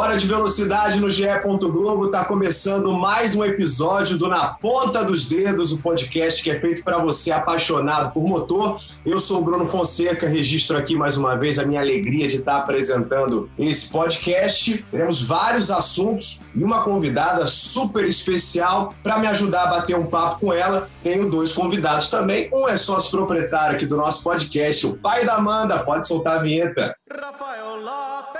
Hora de velocidade no GE. Globo está começando mais um episódio do Na Ponta dos Dedos, o podcast que é feito para você apaixonado por motor. Eu sou o Bruno Fonseca, registro aqui mais uma vez a minha alegria de estar apresentando esse podcast. Teremos vários assuntos e uma convidada super especial para me ajudar a bater um papo com ela. Tenho dois convidados também. Um é sócio proprietário aqui do nosso podcast, o pai da Amanda. Pode soltar a vinheta. Rafael Lopes.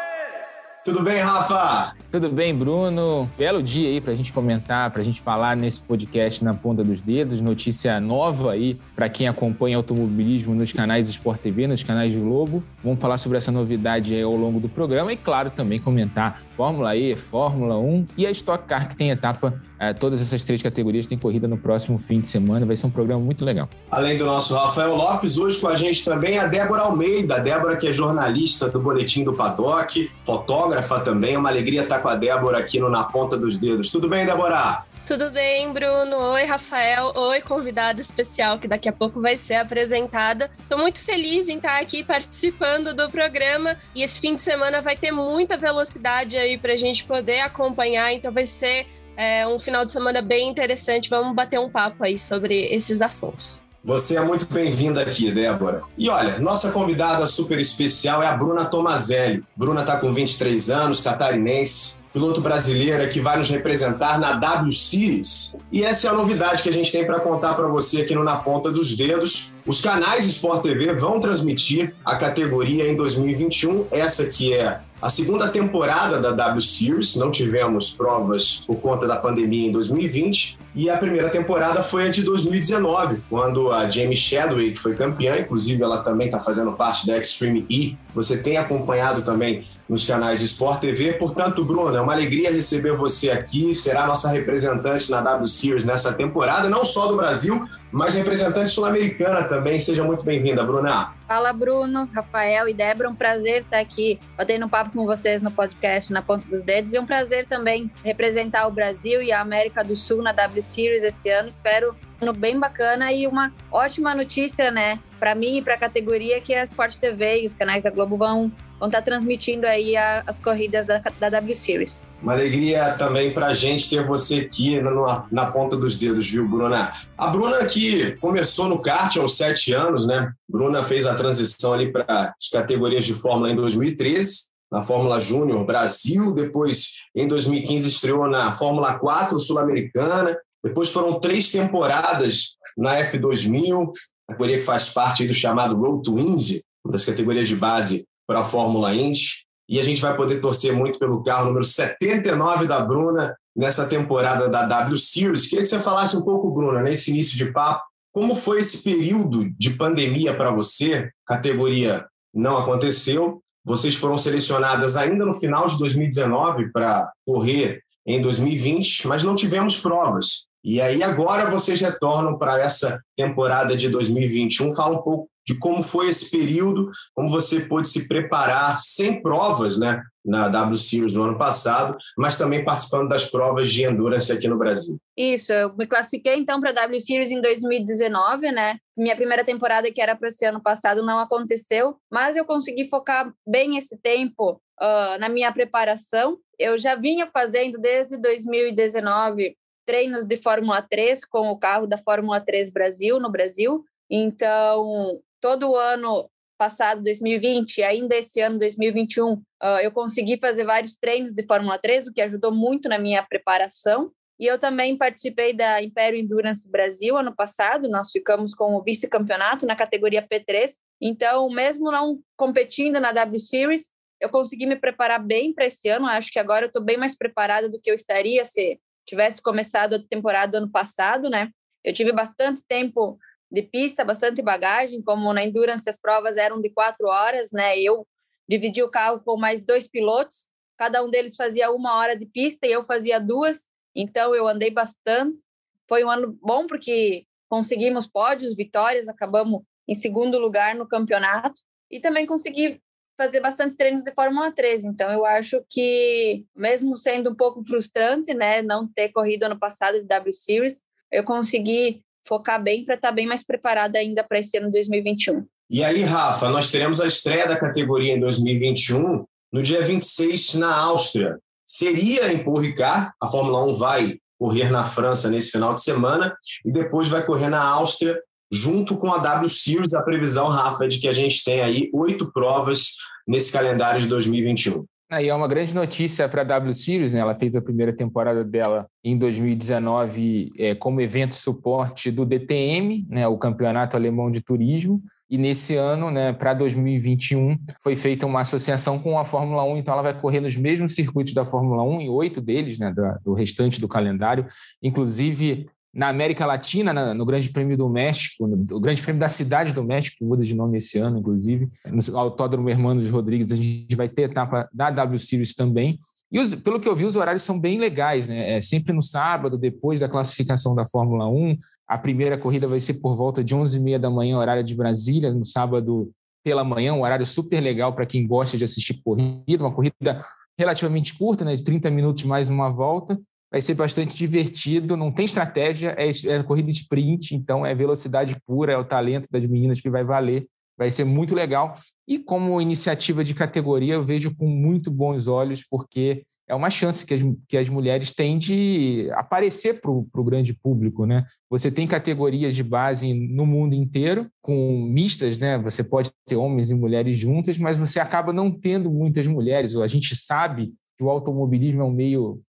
Tudo bem, Rafa? Tudo bem, Bruno? Belo dia aí para a gente comentar, para a gente falar nesse podcast na ponta dos dedos. Notícia nova aí para quem acompanha automobilismo nos canais Sport TV, nos canais Globo. Vamos falar sobre essa novidade ao longo do programa e, claro, também comentar Fórmula E, Fórmula 1 e a Stock Car, que tem etapa, é, todas essas três categorias têm corrida no próximo fim de semana. Vai ser um programa muito legal. Além do nosso Rafael Lopes, hoje com a gente também a Débora Almeida. A Débora, que é jornalista do Boletim do Paddock, fotógrafa também. É uma alegria estar com a Débora aqui no Na Ponta dos Dedos. Tudo bem, Débora? Tudo bem, Bruno? Oi, Rafael. Oi, convidado especial que daqui a pouco vai ser apresentada. Estou muito feliz em estar aqui participando do programa e esse fim de semana vai ter muita velocidade aí para a gente poder acompanhar, então vai ser é, um final de semana bem interessante. Vamos bater um papo aí sobre esses assuntos. Você é muito bem-vinda aqui, Débora. E olha, nossa convidada super especial é a Bruna Tomazelli. Bruna está com 23 anos, catarinense, piloto brasileira que vai nos representar na W Series. E essa é a novidade que a gente tem para contar para você aqui no Na Ponta dos Dedos. Os canais Sport TV vão transmitir a categoria em 2021, essa que é a segunda temporada da W Series, não tivemos provas por conta da pandemia em 2020, e a primeira temporada foi a de 2019, quando a Jamie que foi campeã, inclusive ela também está fazendo parte da Extreme E, você tem acompanhado também nos canais Sport TV. Portanto, Bruna, é uma alegria receber você aqui. Será nossa representante na W Series nessa temporada, não só do Brasil, mas representante sul-americana também. Seja muito bem-vinda, Bruna. Fala, Bruno, Rafael e Débora. Um prazer estar aqui batendo um papo com vocês no podcast Na Ponta dos Dedos. E um prazer também representar o Brasil e a América do Sul na W Series esse ano. Espero ano bem bacana e uma ótima notícia, né? Para mim e para a categoria que é a Sport TV e os canais da Globo vão vão estar tá transmitindo aí a, as corridas da, da, W Series. Uma alegria também para a gente ter você aqui na, na, ponta dos dedos, viu, Bruna? A Bruna que começou no kart aos sete anos, né? Bruna fez a transição ali para as categorias de Fórmula em 2013, na Fórmula Júnior Brasil, depois em 2015 estreou na Fórmula 4 Sul-Americana, depois foram três temporadas na F2000, categoria que faz parte do chamado Road to Indy, uma das categorias de base para a Fórmula Indy. E a gente vai poder torcer muito pelo carro número 79 da Bruna nessa temporada da W Series. Queria que você falasse um pouco, Bruna, nesse início de papo, como foi esse período de pandemia para você? Categoria não aconteceu. Vocês foram selecionadas ainda no final de 2019 para correr em 2020, mas não tivemos provas. E aí agora vocês retornam para essa temporada de 2021. Fala um pouco de como foi esse período, como você pôde se preparar sem provas, né, na W Series do ano passado, mas também participando das provas de endurance aqui no Brasil. Isso, eu me classifiquei então para a W Series em 2019, né? Minha primeira temporada que era para esse ano passado não aconteceu, mas eu consegui focar bem esse tempo uh, na minha preparação. Eu já vinha fazendo desde 2019 treinos de Fórmula 3 com o carro da Fórmula 3 Brasil no Brasil. Então, todo ano passado, 2020, e ainda esse ano, 2021, uh, eu consegui fazer vários treinos de Fórmula 3, o que ajudou muito na minha preparação. E eu também participei da Império Endurance Brasil ano passado, nós ficamos com o vice-campeonato na categoria P3. Então, mesmo não competindo na W Series, eu consegui me preparar bem para esse ano. Acho que agora eu estou bem mais preparada do que eu estaria se tivesse começado a temporada ano passado, né? Eu tive bastante tempo de pista, bastante bagagem, como na Endurance as provas eram de quatro horas, né? Eu dividi o carro com mais dois pilotos, cada um deles fazia uma hora de pista e eu fazia duas, então eu andei bastante. Foi um ano bom porque conseguimos pódios, vitórias, acabamos em segundo lugar no campeonato e também consegui fazer bastante treinos de Fórmula 3. Então, eu acho que, mesmo sendo um pouco frustrante, né, não ter corrido ano passado de W Series, eu consegui focar bem para estar tá bem mais preparada ainda para esse ano 2021. E aí, Rafa, nós teremos a estreia da categoria em 2021 no dia 26 na Áustria. Seria em Paul Ricard, a Fórmula 1 vai correr na França nesse final de semana e depois vai correr na Áustria junto com a W Series, a previsão, Rafa, de que a gente tem aí oito provas nesse calendário de 2021. Aí é uma grande notícia para a W Series, né? Ela fez a primeira temporada dela em 2019 é, como evento suporte do DTM, né? O Campeonato Alemão de Turismo. E nesse ano, né, para 2021, foi feita uma associação com a Fórmula 1, então ela vai correr nos mesmos circuitos da Fórmula 1, em oito deles, né, do, do restante do calendário. Inclusive, na América Latina, no Grande Prêmio do México, no Grande Prêmio da Cidade do México, muda de nome esse ano, inclusive, no Autódromo Hermanos Rodrigues, a gente vai ter etapa da W Series também. E os, pelo que eu vi, os horários são bem legais, né? É sempre no sábado, depois da classificação da Fórmula 1. A primeira corrida vai ser por volta de 11h30 da manhã, horário de Brasília, no sábado pela manhã, um horário super legal para quem gosta de assistir corrida, uma corrida relativamente curta, né, de 30 minutos mais uma volta vai ser bastante divertido, não tem estratégia, é, é corrida de sprint, então é velocidade pura, é o talento das meninas que vai valer, vai ser muito legal. E como iniciativa de categoria, eu vejo com muito bons olhos, porque é uma chance que as, que as mulheres têm de aparecer para o grande público, né? Você tem categorias de base no mundo inteiro, com mistas, né? Você pode ter homens e mulheres juntas, mas você acaba não tendo muitas mulheres. A gente sabe que o automobilismo é um meio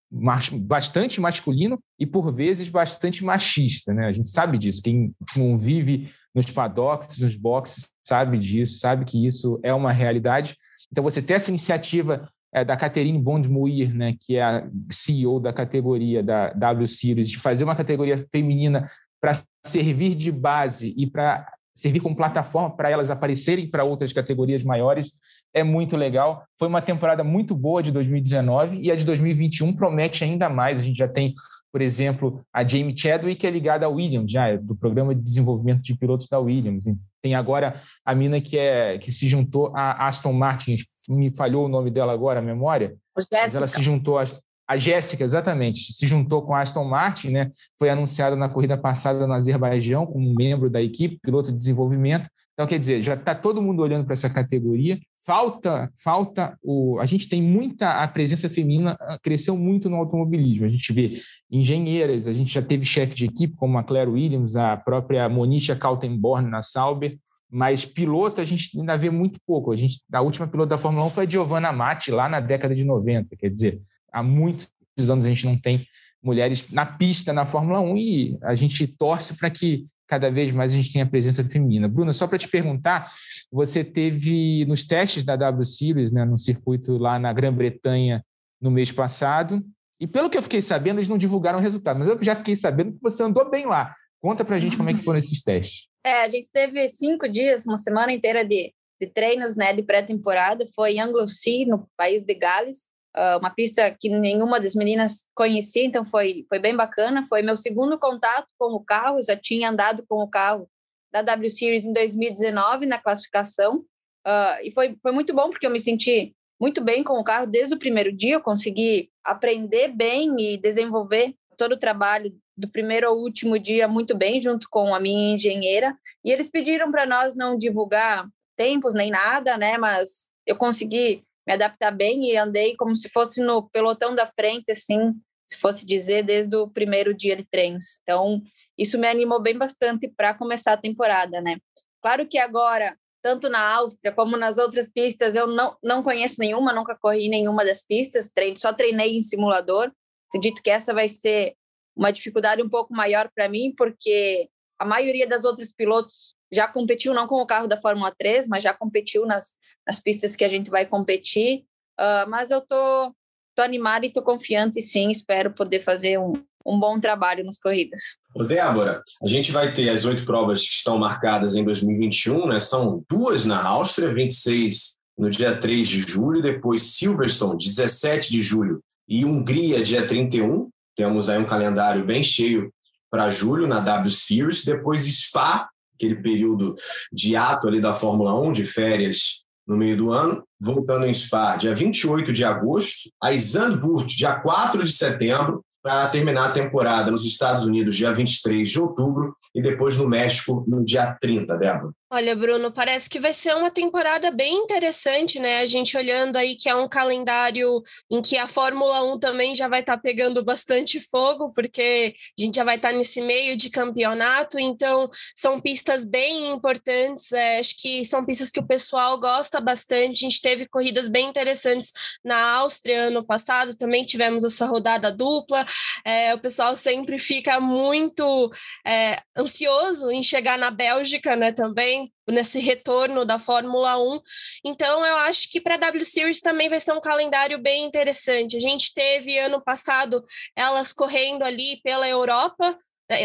bastante masculino e, por vezes, bastante machista. Né? A gente sabe disso. Quem convive nos paddocks, nos boxes, sabe disso, sabe que isso é uma realidade. Então, você ter essa iniciativa é, da Catherine Bond-Muir, né, que é a CEO da categoria da W Series, de fazer uma categoria feminina para servir de base e para servir como plataforma para elas aparecerem para outras categorias maiores é muito legal. Foi uma temporada muito boa de 2019 e a de 2021 promete ainda mais. A gente já tem, por exemplo, a Jamie Chadwick, que é ligada à Williams, já é do programa de desenvolvimento de pilotos da Williams. Tem agora a mina que, é, que se juntou a Aston Martin, me falhou o nome dela agora, a memória. Mas ela se juntou a, a Jéssica, exatamente, se juntou com a Aston Martin, né? Foi anunciada na corrida passada no Azerbaijão como membro da equipe, piloto de desenvolvimento. Então, quer dizer, já está todo mundo olhando para essa categoria. Falta, falta o. A gente tem muita. A presença feminina ah, cresceu muito no automobilismo. A gente vê engenheiras, a gente já teve chefe de equipe, como a Claire Williams, a própria Monisha Kaltenborn na Sauber, mas piloto a gente ainda vê muito pouco. A, gente, a última piloto da Fórmula 1 foi a Giovanna Matti, lá na década de 90. Quer dizer, há muitos anos a gente não tem mulheres na pista na Fórmula 1 e a gente torce para que cada vez mais a gente tenha presença feminina. Bruna, só para te perguntar, você teve nos testes da W Series, né, no circuito lá na Grã-Bretanha no mês passado, e pelo que eu fiquei sabendo, eles não divulgaram o resultado, mas eu já fiquei sabendo que você andou bem lá. Conta para a gente como é que foram esses testes. É, a gente teve cinco dias, uma semana inteira de, de treinos né, de pré-temporada. Foi em Anglesey, no país de Gales uh, uma pista que nenhuma das meninas conhecia, então foi, foi bem bacana. Foi meu segundo contato com o carro, já tinha andado com o carro da W Series em 2019 na classificação, uh, e foi, foi muito bom porque eu me senti muito bem com o carro desde o primeiro dia, eu consegui aprender bem e desenvolver todo o trabalho do primeiro ao último dia muito bem, junto com a minha engenheira. E eles pediram para nós não divulgar tempos nem nada, né? Mas eu consegui me adaptar bem e andei como se fosse no pelotão da frente, assim, se fosse dizer, desde o primeiro dia de treinos. Então, isso me animou bem bastante para começar a temporada, né? Claro que agora, tanto na Áustria como nas outras pistas, eu não, não conheço nenhuma, nunca corri nenhuma das pistas, treino, só treinei em simulador. Acredito que essa vai ser uma dificuldade um pouco maior para mim, porque a maioria das outras pilotos já competiu, não com o carro da Fórmula 3, mas já competiu nas, nas pistas que a gente vai competir. Uh, mas eu tô, tô animada e tô confiante, sim, espero poder fazer um, um bom trabalho nas corridas. Ô Débora, a gente vai ter as oito provas que estão marcadas em 2021, né? São duas na Áustria, 26 no dia 3 de julho, depois Silverstone, 17 de julho, e Hungria, dia 31. Temos aí um calendário bem cheio para julho na W Series, depois Spa, aquele período de ato ali da Fórmula 1, de férias no meio do ano, voltando em Spa dia 28 de agosto, a Zandvoort dia 4 de setembro, para terminar a temporada nos Estados Unidos dia 23 de outubro e depois no México no dia 30, Débora. Olha, Bruno, parece que vai ser uma temporada bem interessante, né? A gente olhando aí que é um calendário em que a Fórmula 1 também já vai estar tá pegando bastante fogo, porque a gente já vai estar tá nesse meio de campeonato, então são pistas bem importantes. É, acho que são pistas que o pessoal gosta bastante. A gente teve corridas bem interessantes na Áustria ano passado, também tivemos essa rodada dupla. É, o pessoal sempre fica muito é, ansioso em chegar na Bélgica, né? Também nesse retorno da Fórmula 1. Então, eu acho que para a W Series também vai ser um calendário bem interessante. A gente teve ano passado elas correndo ali pela Europa,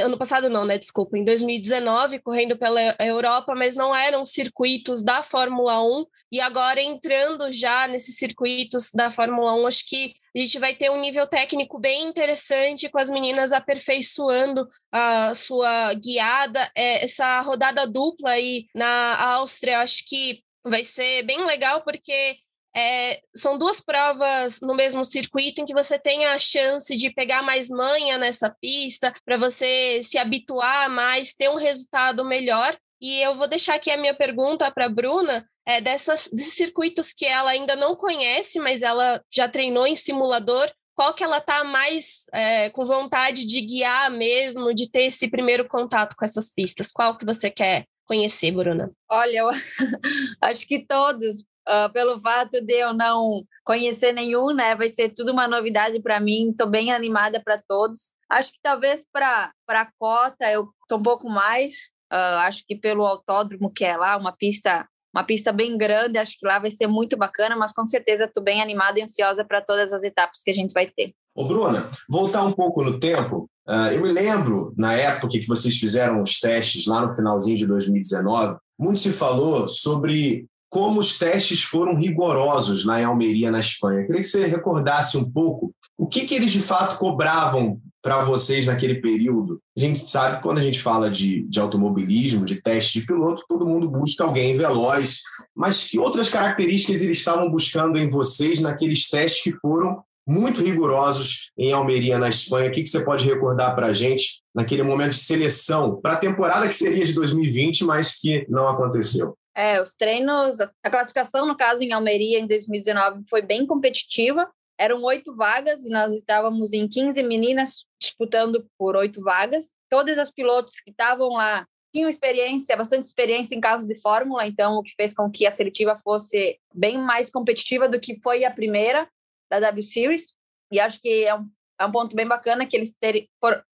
ano passado não, né? Desculpa, em 2019, correndo pela Europa, mas não eram circuitos da Fórmula 1, e agora entrando já nesses circuitos da Fórmula 1, acho que a gente vai ter um nível técnico bem interessante com as meninas aperfeiçoando a sua guiada. É, essa rodada dupla aí na Áustria, acho que vai ser bem legal, porque é, são duas provas no mesmo circuito em que você tem a chance de pegar mais manha nessa pista, para você se habituar mais, ter um resultado melhor. E eu vou deixar aqui a minha pergunta para a Bruna, é, dessas, desses circuitos que ela ainda não conhece, mas ela já treinou em simulador. Qual que ela está mais é, com vontade de guiar mesmo, de ter esse primeiro contato com essas pistas? Qual que você quer conhecer, Bruna? Olha, eu acho que todos, uh, pelo fato de eu não conhecer nenhum, né? Vai ser tudo uma novidade para mim. Estou bem animada para todos. Acho que talvez para a cota eu estou um pouco mais. Uh, acho que pelo autódromo que é lá, uma pista uma pista bem grande, acho que lá vai ser muito bacana, mas com certeza estou bem animada e ansiosa para todas as etapas que a gente vai ter. Ô, Bruna, voltar um pouco no tempo, uh, eu me lembro, na época que vocês fizeram os testes lá no finalzinho de 2019, muito se falou sobre como os testes foram rigorosos em Almeria, na Espanha. Eu queria que você recordasse um pouco o que, que eles de fato cobravam para vocês naquele período. A gente sabe que quando a gente fala de, de automobilismo, de teste de piloto, todo mundo busca alguém veloz, mas que outras características eles estavam buscando em vocês naqueles testes que foram muito rigorosos em Almeria, na Espanha. O que, que você pode recordar para a gente naquele momento de seleção para a temporada que seria de 2020, mas que não aconteceu? É, os treinos, a classificação, no caso, em Almeria, em 2019, foi bem competitiva. Eram oito vagas e nós estávamos em 15 meninas disputando por oito vagas. Todas as pilotos que estavam lá tinham experiência, bastante experiência em carros de Fórmula, então o que fez com que a seletiva fosse bem mais competitiva do que foi a primeira da W Series. E acho que é um, é um ponto bem bacana que eles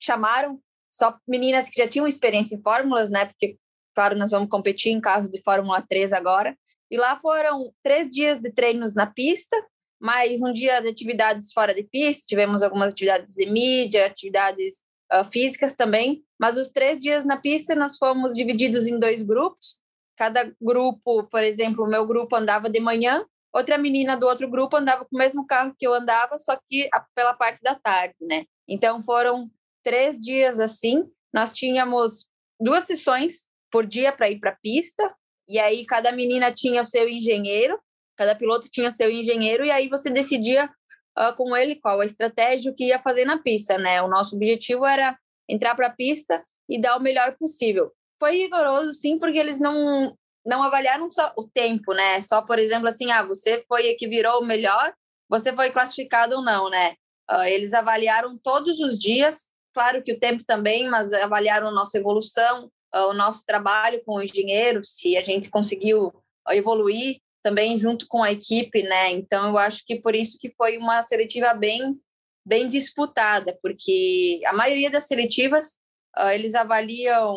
chamaram só meninas que já tinham experiência em fórmulas, né? Porque Claro, nós vamos competir em carros de Fórmula 3 agora. E lá foram três dias de treinos na pista, mais um dia de atividades fora de pista. Tivemos algumas atividades de mídia, atividades uh, físicas também. Mas os três dias na pista nós fomos divididos em dois grupos. Cada grupo, por exemplo, o meu grupo andava de manhã, outra menina do outro grupo andava com o mesmo carro que eu andava, só que pela parte da tarde, né? Então foram três dias assim. Nós tínhamos duas sessões por dia para ir para a pista. E aí cada menina tinha o seu engenheiro, cada piloto tinha o seu engenheiro, e aí você decidia uh, com ele qual a estratégia que ia fazer na pista, né? O nosso objetivo era entrar para a pista e dar o melhor possível. Foi rigoroso, sim, porque eles não não avaliaram só o tempo, né? Só, por exemplo, assim, ah, você foi que virou o melhor, você foi classificado ou não, né? Uh, eles avaliaram todos os dias, claro que o tempo também, mas avaliaram a nossa evolução, o nosso trabalho com o engenheiro, se a gente conseguiu evoluir também junto com a equipe, né? Então eu acho que por isso que foi uma seletiva bem bem disputada, porque a maioria das seletivas uh, eles avaliam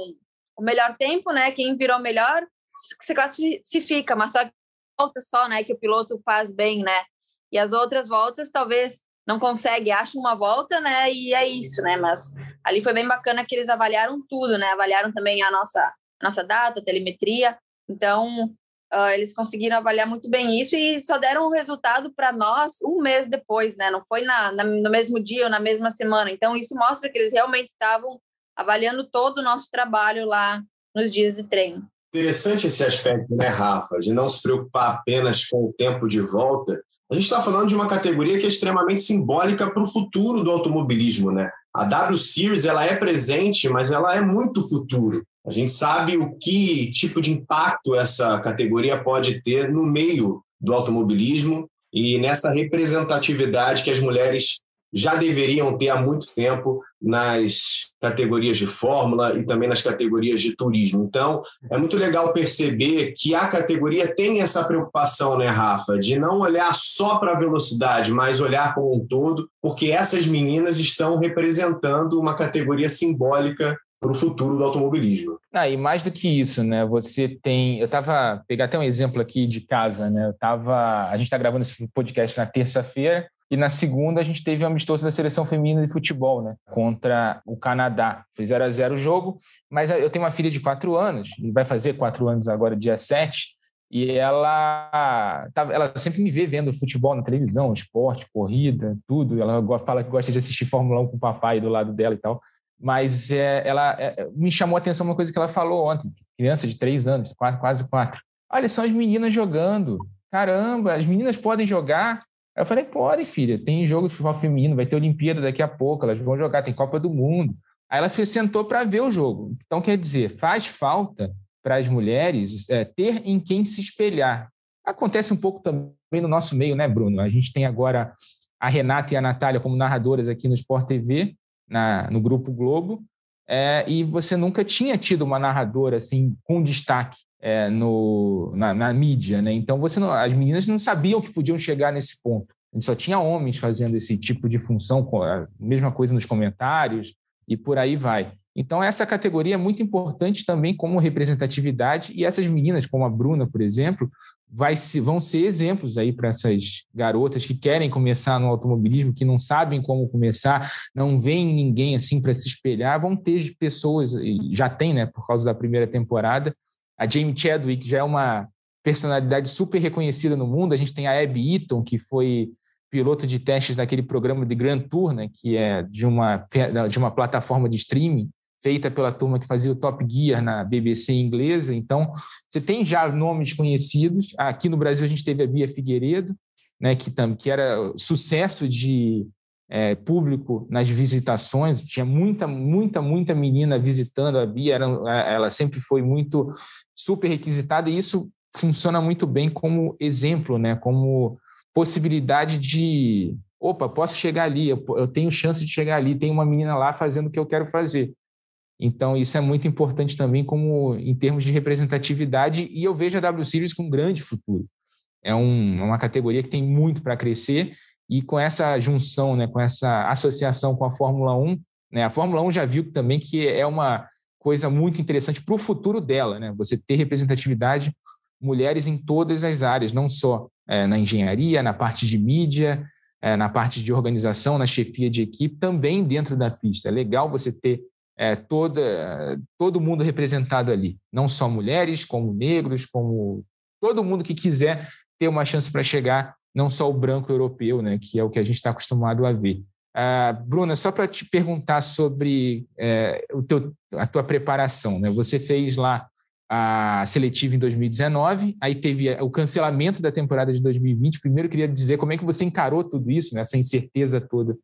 o melhor tempo, né? Quem virou melhor se classifica, mas só volta só, né? Que o piloto faz bem, né? E as outras voltas talvez não consegue, acha uma volta, né? E é isso, né? Mas ali foi bem bacana que eles avaliaram tudo, né? Avaliaram também a nossa, nossa data, telemetria. Então, uh, eles conseguiram avaliar muito bem isso e só deram o resultado para nós um mês depois, né? Não foi na, na, no mesmo dia ou na mesma semana. Então, isso mostra que eles realmente estavam avaliando todo o nosso trabalho lá nos dias de treino. Interessante esse aspecto, né, Rafa, de não se preocupar apenas com o tempo de volta. A gente está falando de uma categoria que é extremamente simbólica para o futuro do automobilismo, né? A W Series ela é presente, mas ela é muito futuro. A gente sabe o que tipo de impacto essa categoria pode ter no meio do automobilismo e nessa representatividade que as mulheres já deveriam ter há muito tempo nas categorias de fórmula e também nas categorias de turismo. Então, é muito legal perceber que a categoria tem essa preocupação, né, Rafa, de não olhar só para a velocidade, mas olhar como um todo, porque essas meninas estão representando uma categoria simbólica para o futuro do automobilismo. Ah, e mais do que isso, né? Você tem. Eu estava. Pegar até um exemplo aqui de casa, né? Eu tava. A gente está gravando esse podcast na terça-feira. E na segunda a gente teve um amistoso da seleção feminina de futebol, né? Contra o Canadá. Foi 0 a 0 o jogo, mas eu tenho uma filha de quatro anos, e vai fazer quatro anos agora, dia 7, e ela, ela sempre me vê vendo futebol na televisão, esporte, corrida, tudo. Ela fala que gosta de assistir Fórmula 1 com o papai do lado dela e tal. Mas é, ela é, me chamou a atenção uma coisa que ela falou ontem, criança de três anos, quase, quase quatro. Olha, são as meninas jogando. Caramba, as meninas podem jogar. Aí eu falei, podem, filha, tem jogo de futebol feminino, vai ter Olimpíada daqui a pouco, elas vão jogar, tem Copa do Mundo. Aí ela se sentou para ver o jogo. Então, quer dizer, faz falta para as mulheres é, ter em quem se espelhar. Acontece um pouco também no nosso meio, né, Bruno? A gente tem agora a Renata e a Natália como narradoras aqui no Sport TV, na, no Grupo Globo, é, e você nunca tinha tido uma narradora assim com destaque é, no, na, na, mídia, né? Então você não, as meninas não sabiam que podiam chegar nesse ponto. A gente só tinha homens fazendo esse tipo de função, a mesma coisa nos comentários e por aí vai. Então, essa categoria é muito importante também como representatividade, e essas meninas, como a Bruna, por exemplo, vai se, vão ser exemplos aí para essas garotas que querem começar no automobilismo, que não sabem como começar, não veem ninguém assim para se espelhar, vão ter pessoas, já tem, né, por causa da primeira temporada. A Jamie Chadwick já é uma personalidade super reconhecida no mundo, a gente tem a Abby Eaton, que foi piloto de testes daquele programa de Grand Tour, né, que é de uma, de uma plataforma de streaming, feita pela turma que fazia o Top Gear na BBC inglesa. Então, você tem já nomes conhecidos. Aqui no Brasil, a gente teve a Bia Figueiredo, né, que, que era sucesso de é, público nas visitações. Tinha muita, muita, muita menina visitando a Bia. Era, ela sempre foi muito super requisitada e isso funciona muito bem como exemplo, né, como possibilidade de opa, posso chegar ali, eu, eu tenho chance de chegar ali, tem uma menina lá fazendo o que eu quero fazer. Então, isso é muito importante também como em termos de representatividade, e eu vejo a W Series com um grande futuro. É um, uma categoria que tem muito para crescer, e com essa junção, né, com essa associação com a Fórmula 1, né, a Fórmula 1 já viu também que é uma coisa muito interessante para o futuro dela, né, você ter representatividade, mulheres em todas as áreas, não só é, na engenharia, na parte de mídia, é, na parte de organização, na chefia de equipe, também dentro da pista. É legal você ter é, toda, todo mundo representado ali, não só mulheres, como negros, como todo mundo que quiser ter uma chance para chegar, não só o branco europeu, né, que é o que a gente está acostumado a ver. Ah, Bruna, só para te perguntar sobre é, o teu, a tua preparação, né? Você fez lá a seletiva em 2019, aí teve o cancelamento da temporada de 2020. Primeiro, queria dizer como é que você encarou tudo isso, né? essa incerteza toda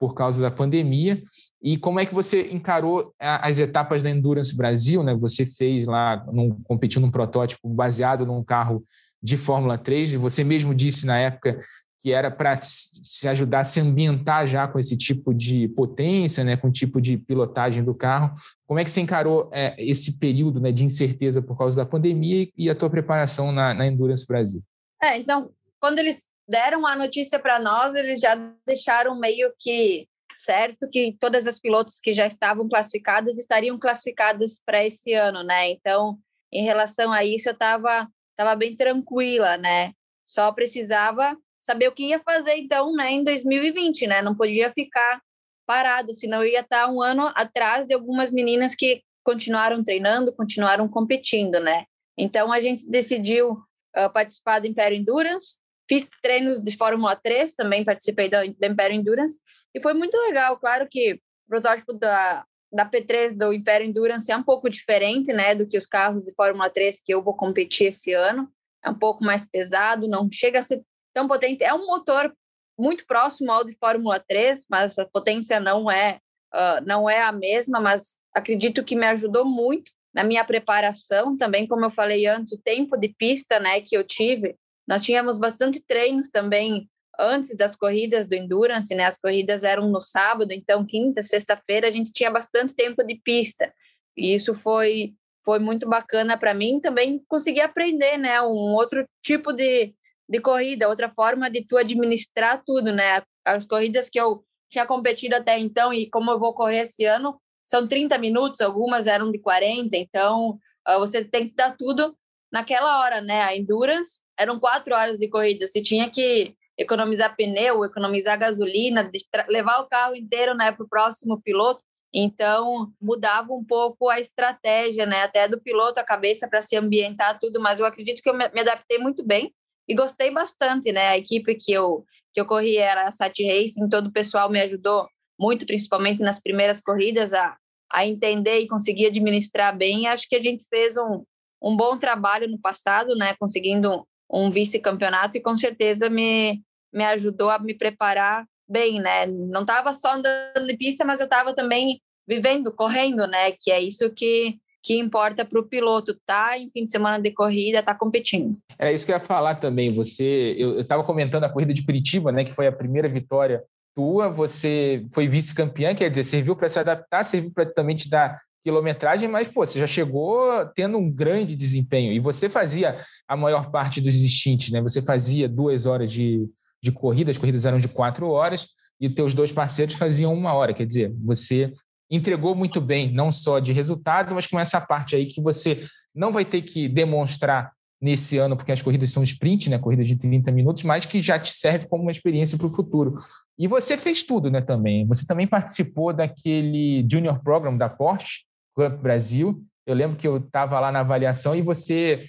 por causa da pandemia. E como é que você encarou as etapas da Endurance Brasil? Né? Você fez lá, num, competiu num protótipo baseado num carro de Fórmula 3, e você mesmo disse na época que era para se ajudar a se ambientar já com esse tipo de potência, né, com o tipo de pilotagem do carro. Como é que você encarou é, esse período né, de incerteza por causa da pandemia e a tua preparação na, na Endurance Brasil? É, então, quando eles deram a notícia para nós, eles já deixaram meio que certo que todas as pilotos que já estavam classificadas estariam classificadas para esse ano, né? Então, em relação a isso, eu estava tava bem tranquila, né? Só precisava saber o que ia fazer, então, né, em 2020, né? Não podia ficar parado, senão eu ia estar um ano atrás de algumas meninas que continuaram treinando, continuaram competindo, né? Então, a gente decidiu uh, participar do Império Endurance, Fiz treinos de Fórmula 3, também participei da, da Império Endurance, e foi muito legal. Claro que o protótipo da, da P3 do Império Endurance é um pouco diferente, né, do que os carros de Fórmula 3 que eu vou competir esse ano. É um pouco mais pesado, não chega a ser tão potente. É um motor muito próximo ao de Fórmula 3, mas a potência não é uh, não é a mesma, mas acredito que me ajudou muito na minha preparação também, como eu falei antes, o tempo de pista, né, que eu tive. Nós tínhamos bastante treinos também antes das corridas do endurance, né? As corridas eram no sábado, então quinta, sexta-feira a gente tinha bastante tempo de pista. E isso foi foi muito bacana para mim também consegui aprender, né, um outro tipo de, de corrida, outra forma de tu administrar tudo, né? As corridas que eu tinha competido até então e como eu vou correr esse ano, são 30 minutos, algumas eram de 40, então uh, você tem que dar tudo naquela hora, né? A endurance eram quatro horas de corrida, você tinha que economizar pneu, economizar gasolina, levar o carro inteiro né, para o próximo piloto. Então, mudava um pouco a estratégia, né? Até do piloto, a cabeça para se ambientar tudo, mas eu acredito que eu me adaptei muito bem e gostei bastante, né? A equipe que eu, que eu corri era a Sat Racing, todo o pessoal me ajudou muito, principalmente nas primeiras corridas, a, a entender e conseguir administrar bem. Acho que a gente fez um, um bom trabalho no passado, né? Conseguindo um vice-campeonato e com certeza me, me ajudou a me preparar bem, né? Não estava só andando de pista, mas eu estava também vivendo, correndo, né? Que é isso que, que importa para o piloto, tá em fim de semana de corrida, tá competindo. É isso que eu ia falar também. Você, eu estava comentando a corrida de Curitiba, né? Que foi a primeira vitória tua. Você foi vice-campeã, quer dizer, serviu para se adaptar, serviu para também te dar quilometragem, mas pô, você já chegou tendo um grande desempenho e você fazia a maior parte dos instintos, né? Você fazia duas horas de de corrida, as corridas eram de quatro horas, e teus dois parceiros faziam uma hora. Quer dizer, você entregou muito bem, não só de resultado, mas com essa parte aí que você não vai ter que demonstrar nesse ano, porque as corridas são sprint, né? Corridas de 30 minutos, mas que já te serve como uma experiência para o futuro. E você fez tudo, né? Também. Você também participou daquele Junior Program da Porsche Cup Brasil. Eu lembro que eu estava lá na avaliação e você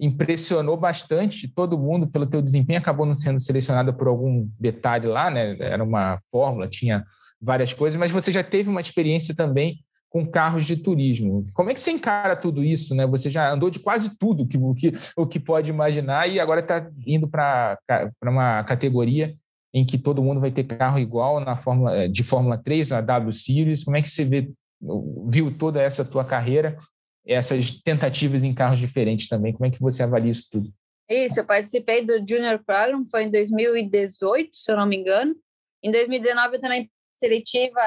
impressionou bastante todo mundo pelo teu desempenho, acabou não sendo selecionado por algum detalhe lá, né? Era uma fórmula, tinha várias coisas, mas você já teve uma experiência também com carros de turismo. Como é que você encara tudo isso, né? Você já andou de quase tudo que, o, que, o que pode imaginar e agora está indo para uma categoria em que todo mundo vai ter carro igual na Fórmula, de Fórmula 3, na W Series. Como é que você vê, viu toda essa tua carreira essas tentativas em carros diferentes também. Como é que você avalia isso tudo? Isso, eu participei do Junior Program, foi em 2018, se eu não me engano. Em 2019 eu também seletiva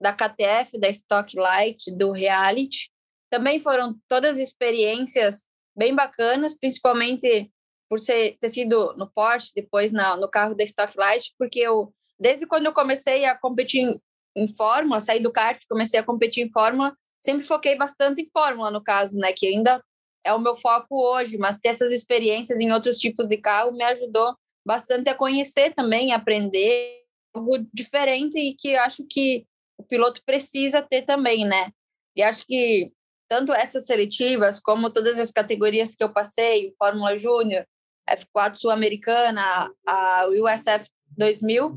da KTF, da Stock Light, do Reality. Também foram todas experiências bem bacanas, principalmente por ser, ter sido no Porsche, depois na, no carro da Stock Light, porque eu, desde quando eu comecei a competir em, em Fórmula, saí do kart, comecei a competir em Fórmula, sempre foquei bastante em fórmula, no caso, né? Que ainda é o meu foco hoje, mas ter essas experiências em outros tipos de carro me ajudou bastante a conhecer também, aprender algo diferente e que acho que o piloto precisa ter também, né? E acho que tanto essas seletivas como todas as categorias que eu passei, Fórmula Júnior, F4 Sul-Americana, a USF 2000,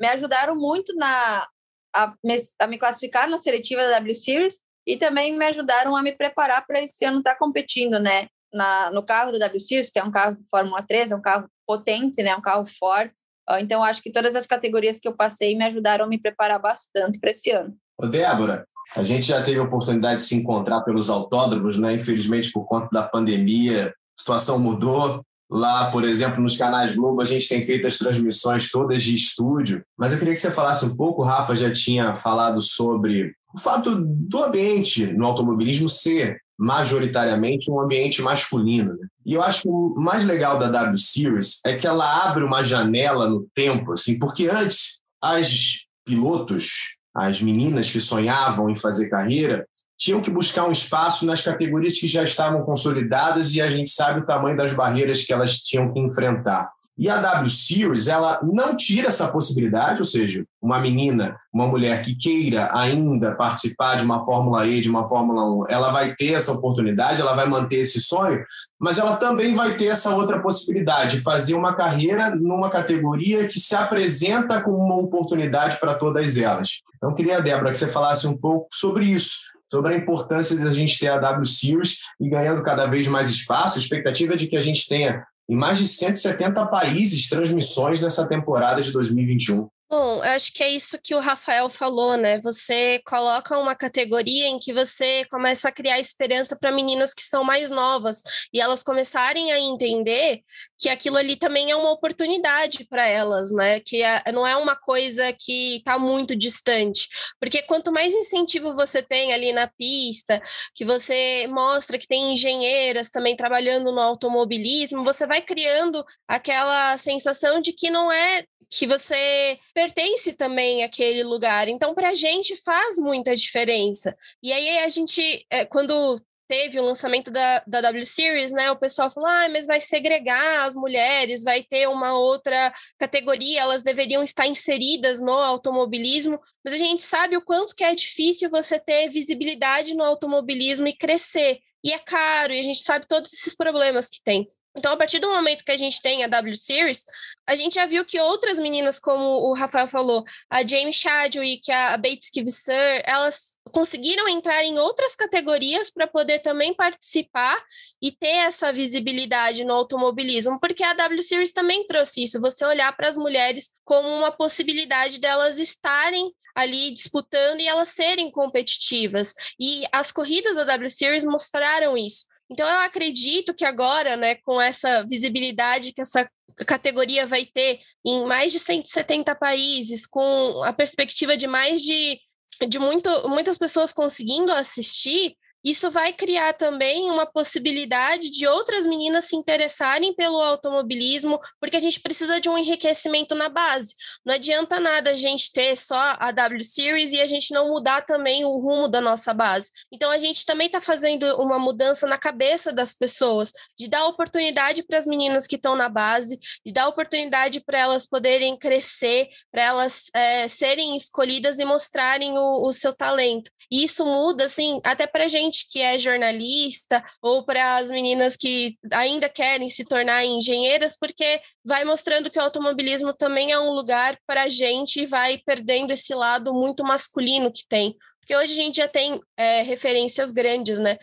me ajudaram muito na a me, a me classificar na seletiva da W Series e também me ajudaram a me preparar para esse ano estar tá competindo, né? Na, no carro da W Series, que é um carro de Fórmula 3, é um carro potente, né? Um carro forte. Ah, então, acho que todas as categorias que eu passei me ajudaram a me preparar bastante para esse ano. Ô, Débora, a gente já teve a oportunidade de se encontrar pelos autódromos, né? Infelizmente, por conta da pandemia, a situação mudou. Lá, por exemplo, nos canais Globo, a gente tem feito as transmissões todas de estúdio. Mas eu queria que você falasse um pouco, o Rafa já tinha falado sobre o fato do ambiente no automobilismo ser majoritariamente um ambiente masculino. Né? E eu acho que o mais legal da W Series é que ela abre uma janela no tempo, assim, porque antes as pilotos, as meninas que sonhavam em fazer carreira, tinham que buscar um espaço nas categorias que já estavam consolidadas e a gente sabe o tamanho das barreiras que elas tinham que enfrentar. E a W Series, ela não tira essa possibilidade, ou seja, uma menina, uma mulher que queira ainda participar de uma Fórmula E, de uma Fórmula 1, ela vai ter essa oportunidade, ela vai manter esse sonho, mas ela também vai ter essa outra possibilidade, de fazer uma carreira numa categoria que se apresenta como uma oportunidade para todas elas. Então, queria, Débora, que você falasse um pouco sobre isso, sobre a importância de a gente ter a W Series e ganhando cada vez mais espaço. A expectativa é de que a gente tenha em mais de 170 países transmissões nessa temporada de 2021. Bom, acho que é isso que o Rafael falou, né? Você coloca uma categoria em que você começa a criar esperança para meninas que são mais novas e elas começarem a entender que aquilo ali também é uma oportunidade para elas, né? Que é, não é uma coisa que está muito distante. Porque quanto mais incentivo você tem ali na pista, que você mostra que tem engenheiras também trabalhando no automobilismo, você vai criando aquela sensação de que não é que você pertence também àquele lugar. Então, para a gente faz muita diferença. E aí a gente, é, quando teve o lançamento da, da W Series, né? O pessoal falou, ah, mas vai segregar as mulheres, vai ter uma outra categoria, elas deveriam estar inseridas no automobilismo. Mas a gente sabe o quanto que é difícil você ter visibilidade no automobilismo e crescer. E é caro, e a gente sabe todos esses problemas que tem. Então, a partir do momento que a gente tem a W Series, a gente já viu que outras meninas, como o Rafael falou, a Jamie Chadwick, a Bates Kivser, elas conseguiram entrar em outras categorias para poder também participar e ter essa visibilidade no automobilismo, porque a W Series também trouxe isso, você olhar para as mulheres como uma possibilidade delas estarem ali disputando e elas serem competitivas. E as corridas da W Series mostraram isso. Então, eu acredito que agora, né, com essa visibilidade que essa categoria vai ter em mais de 170 países, com a perspectiva de mais de, de muito, muitas pessoas conseguindo assistir, isso vai criar também uma possibilidade de outras meninas se interessarem pelo automobilismo, porque a gente precisa de um enriquecimento na base. Não adianta nada a gente ter só a W Series e a gente não mudar também o rumo da nossa base. Então a gente também está fazendo uma mudança na cabeça das pessoas, de dar oportunidade para as meninas que estão na base, de dar oportunidade para elas poderem crescer, para elas é, serem escolhidas e mostrarem o, o seu talento. E isso muda, assim, até para a gente que é jornalista ou para as meninas que ainda querem se tornar engenheiras, porque vai mostrando que o automobilismo também é um lugar para a gente e vai perdendo esse lado muito masculino que tem. Porque hoje a gente já tem é, referências grandes, né,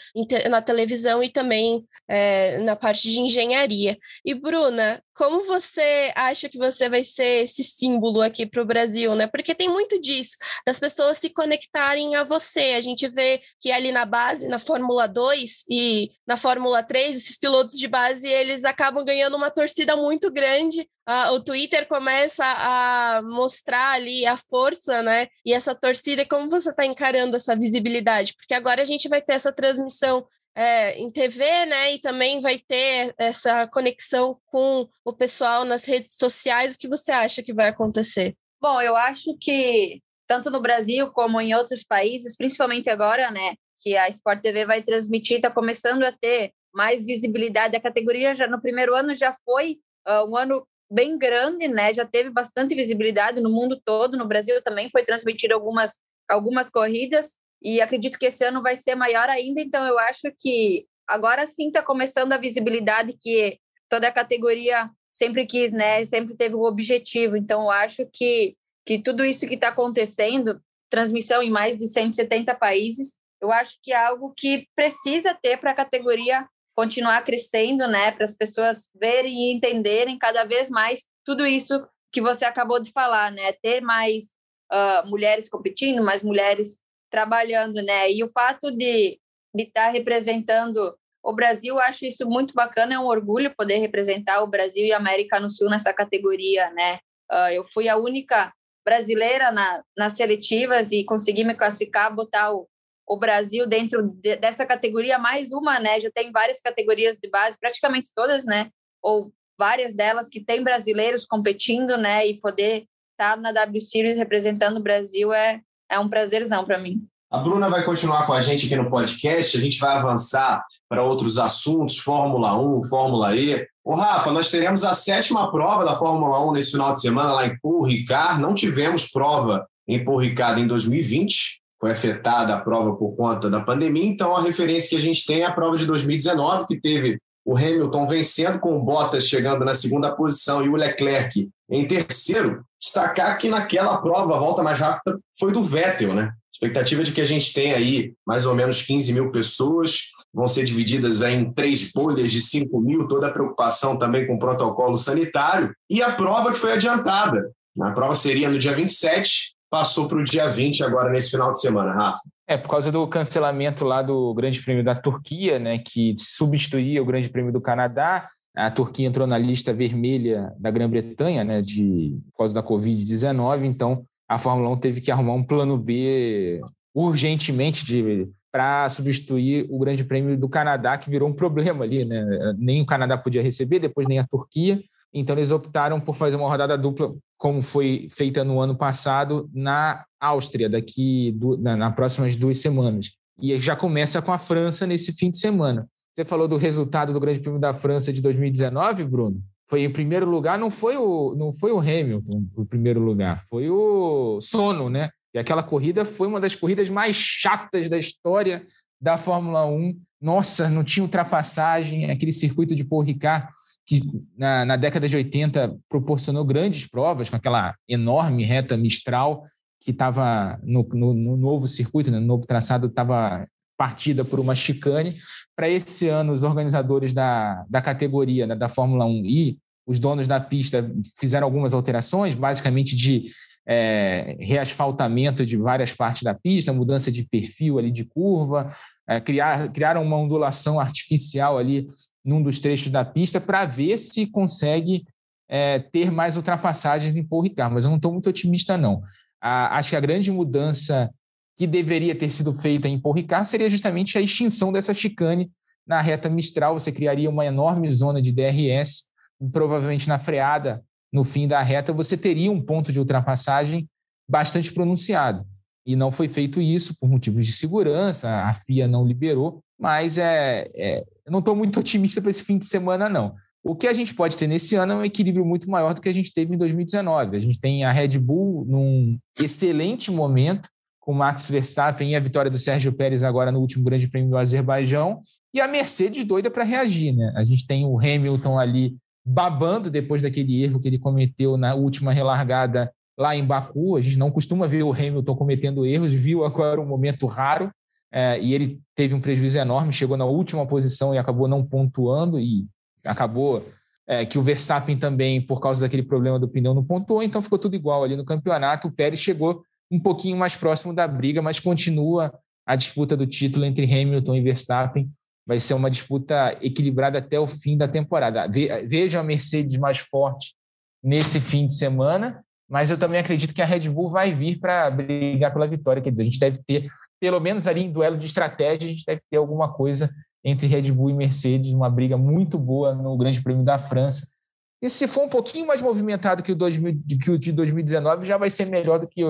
na televisão e também é, na parte de engenharia. E Bruna, como você acha que você vai ser esse símbolo aqui para o Brasil, né? Porque tem muito disso, das pessoas se conectarem a você. A gente vê que ali na base, na Fórmula 2 e na Fórmula 3, esses pilotos de base, eles acabam ganhando uma torcida muito grande Uh, o Twitter começa a mostrar ali a força, né? E essa torcida, como você está encarando essa visibilidade? Porque agora a gente vai ter essa transmissão é, em TV, né? E também vai ter essa conexão com o pessoal nas redes sociais. O que você acha que vai acontecer? Bom, eu acho que tanto no Brasil como em outros países, principalmente agora, né? Que a Sport TV vai transmitir, está começando a ter mais visibilidade. A categoria já no primeiro ano já foi uh, um ano bem grande, né? Já teve bastante visibilidade no mundo todo, no Brasil também foi transmitido algumas algumas corridas e acredito que esse ano vai ser maior ainda, então eu acho que agora sim está começando a visibilidade que toda a categoria sempre quis, né? Sempre teve o objetivo. Então eu acho que que tudo isso que está acontecendo, transmissão em mais de 170 países, eu acho que é algo que precisa ter para a categoria continuar crescendo, né, para as pessoas verem e entenderem cada vez mais tudo isso que você acabou de falar, né, ter mais uh, mulheres competindo, mais mulheres trabalhando, né, e o fato de estar tá representando o Brasil, acho isso muito bacana, é um orgulho poder representar o Brasil e a América no Sul nessa categoria, né. Uh, eu fui a única brasileira na, nas seletivas e consegui me classificar, botar o, o Brasil dentro de, dessa categoria, mais uma, né? Já tem várias categorias de base, praticamente todas, né? Ou várias delas que tem brasileiros competindo, né? E poder estar na W Series representando o Brasil é, é um prazerzão para mim. A Bruna vai continuar com a gente aqui no podcast. A gente vai avançar para outros assuntos, Fórmula 1, Fórmula E. Ô, Rafa, nós teremos a sétima prova da Fórmula 1 nesse final de semana lá em Paul. Não tivemos prova em em 2020, foi afetada a prova por conta da pandemia, então a referência que a gente tem é a prova de 2019, que teve o Hamilton vencendo com o Bottas chegando na segunda posição e o Leclerc em terceiro. Destacar que naquela prova a volta mais rápida foi do Vettel, né? Expectativa de que a gente tenha aí mais ou menos 15 mil pessoas, vão ser divididas em três bolhas de 5 mil, toda a preocupação também com o protocolo sanitário, e a prova que foi adiantada. A prova seria no dia 27, passou para o dia 20 agora nesse final de semana, Rafa. É, por causa do cancelamento lá do Grande Prêmio da Turquia, né, que substituía o Grande Prêmio do Canadá. A Turquia entrou na lista vermelha da Grã-Bretanha, né, de, por causa da Covid-19, então a Fórmula 1 teve que arrumar um plano B urgentemente para substituir o Grande Prêmio do Canadá, que virou um problema ali, né? Nem o Canadá podia receber, depois nem a Turquia. Então, eles optaram por fazer uma rodada dupla, como foi feita no ano passado, na Áustria, daqui do, na, nas próximas duas semanas. E já começa com a França nesse fim de semana. Você falou do resultado do Grande Prêmio da França de 2019, Bruno? Foi em primeiro lugar, não foi o, não foi o Hamilton o primeiro lugar, foi o Sono, né? E aquela corrida foi uma das corridas mais chatas da história da Fórmula 1. Nossa, não tinha ultrapassagem, aquele circuito de Paul Ricard que na, na, década de 80 proporcionou grandes provas, com aquela enorme reta Mistral que estava no, no, no, novo circuito, né, no novo traçado, estava partida por uma chicane. Para esse ano, os organizadores da, da categoria, né, da Fórmula 1 e os donos da pista fizeram algumas alterações, basicamente de é, reasfaltamento de várias partes da pista, mudança de perfil ali de curva, é, criar, criaram uma ondulação artificial ali num dos trechos da pista para ver se consegue é, ter mais ultrapassagens em Paul Ricard, mas eu não estou muito otimista, não. A, acho que a grande mudança que deveria ter sido feita em Paul Ricard seria justamente a extinção dessa chicane na reta Mistral. Você criaria uma enorme zona de DRS, provavelmente na freada, no fim da reta, você teria um ponto de ultrapassagem bastante pronunciado. E não foi feito isso por motivos de segurança, a FIA não liberou, mas é, é eu não estou muito otimista para esse fim de semana, não. O que a gente pode ter nesse ano é um equilíbrio muito maior do que a gente teve em 2019. A gente tem a Red Bull num excelente momento, com Max Verstappen e a vitória do Sérgio Pérez agora no último Grande Prêmio do Azerbaijão, e a Mercedes doida para reagir. Né? A gente tem o Hamilton ali babando depois daquele erro que ele cometeu na última relargada lá em Baku. A gente não costuma ver o Hamilton cometendo erros, viu agora um momento raro. É, e ele teve um prejuízo enorme, chegou na última posição e acabou não pontuando, e acabou é, que o Verstappen também, por causa daquele problema do pneu, não pontuou, então ficou tudo igual ali no campeonato. O Pérez chegou um pouquinho mais próximo da briga, mas continua a disputa do título entre Hamilton e Verstappen vai ser uma disputa equilibrada até o fim da temporada. Vejo a Mercedes mais forte nesse fim de semana, mas eu também acredito que a Red Bull vai vir para brigar pela vitória. Quer dizer, a gente deve ter, pelo menos ali em duelo de estratégia, a gente deve ter alguma coisa entre Red Bull e Mercedes, uma briga muito boa no Grande Prêmio da França. E se for um pouquinho mais movimentado que o, 2000, que o de 2019, já vai ser melhor do que,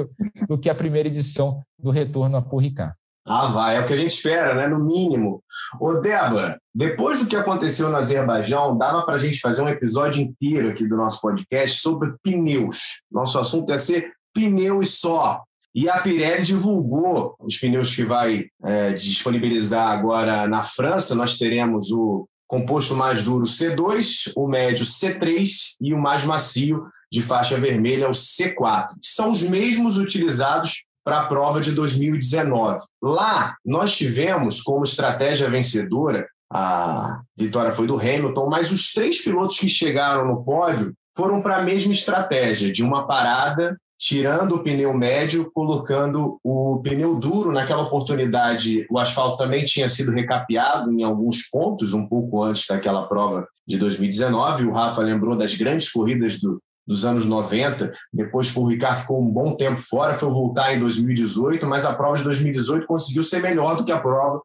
do que a primeira edição do retorno a Paul Ricard. Ah, vai, é o que a gente espera, né? No mínimo. Ô, Débora, depois do que aconteceu no Azerbaijão, dava para a gente fazer um episódio inteiro aqui do nosso podcast sobre pneus. Nosso assunto é ser pneu e só. E a Pirelli divulgou os pneus que vai é, disponibilizar agora na França. Nós teremos o composto mais duro C2, o médio C3 e o mais macio de faixa vermelha, o C4, que são os mesmos utilizados para a prova de 2019. Lá, nós tivemos como estratégia vencedora, a vitória foi do Hamilton, mas os três pilotos que chegaram no pódio foram para a mesma estratégia, de uma parada, tirando o pneu médio, colocando o pneu duro. Naquela oportunidade, o asfalto também tinha sido recapeado em alguns pontos, um pouco antes daquela prova de 2019. O Rafa lembrou das grandes corridas do, dos anos 90. Depois o Ricardo ficou um bom tempo fora, foi voltar em 2018, mas a prova de 2018 conseguiu ser melhor do que a prova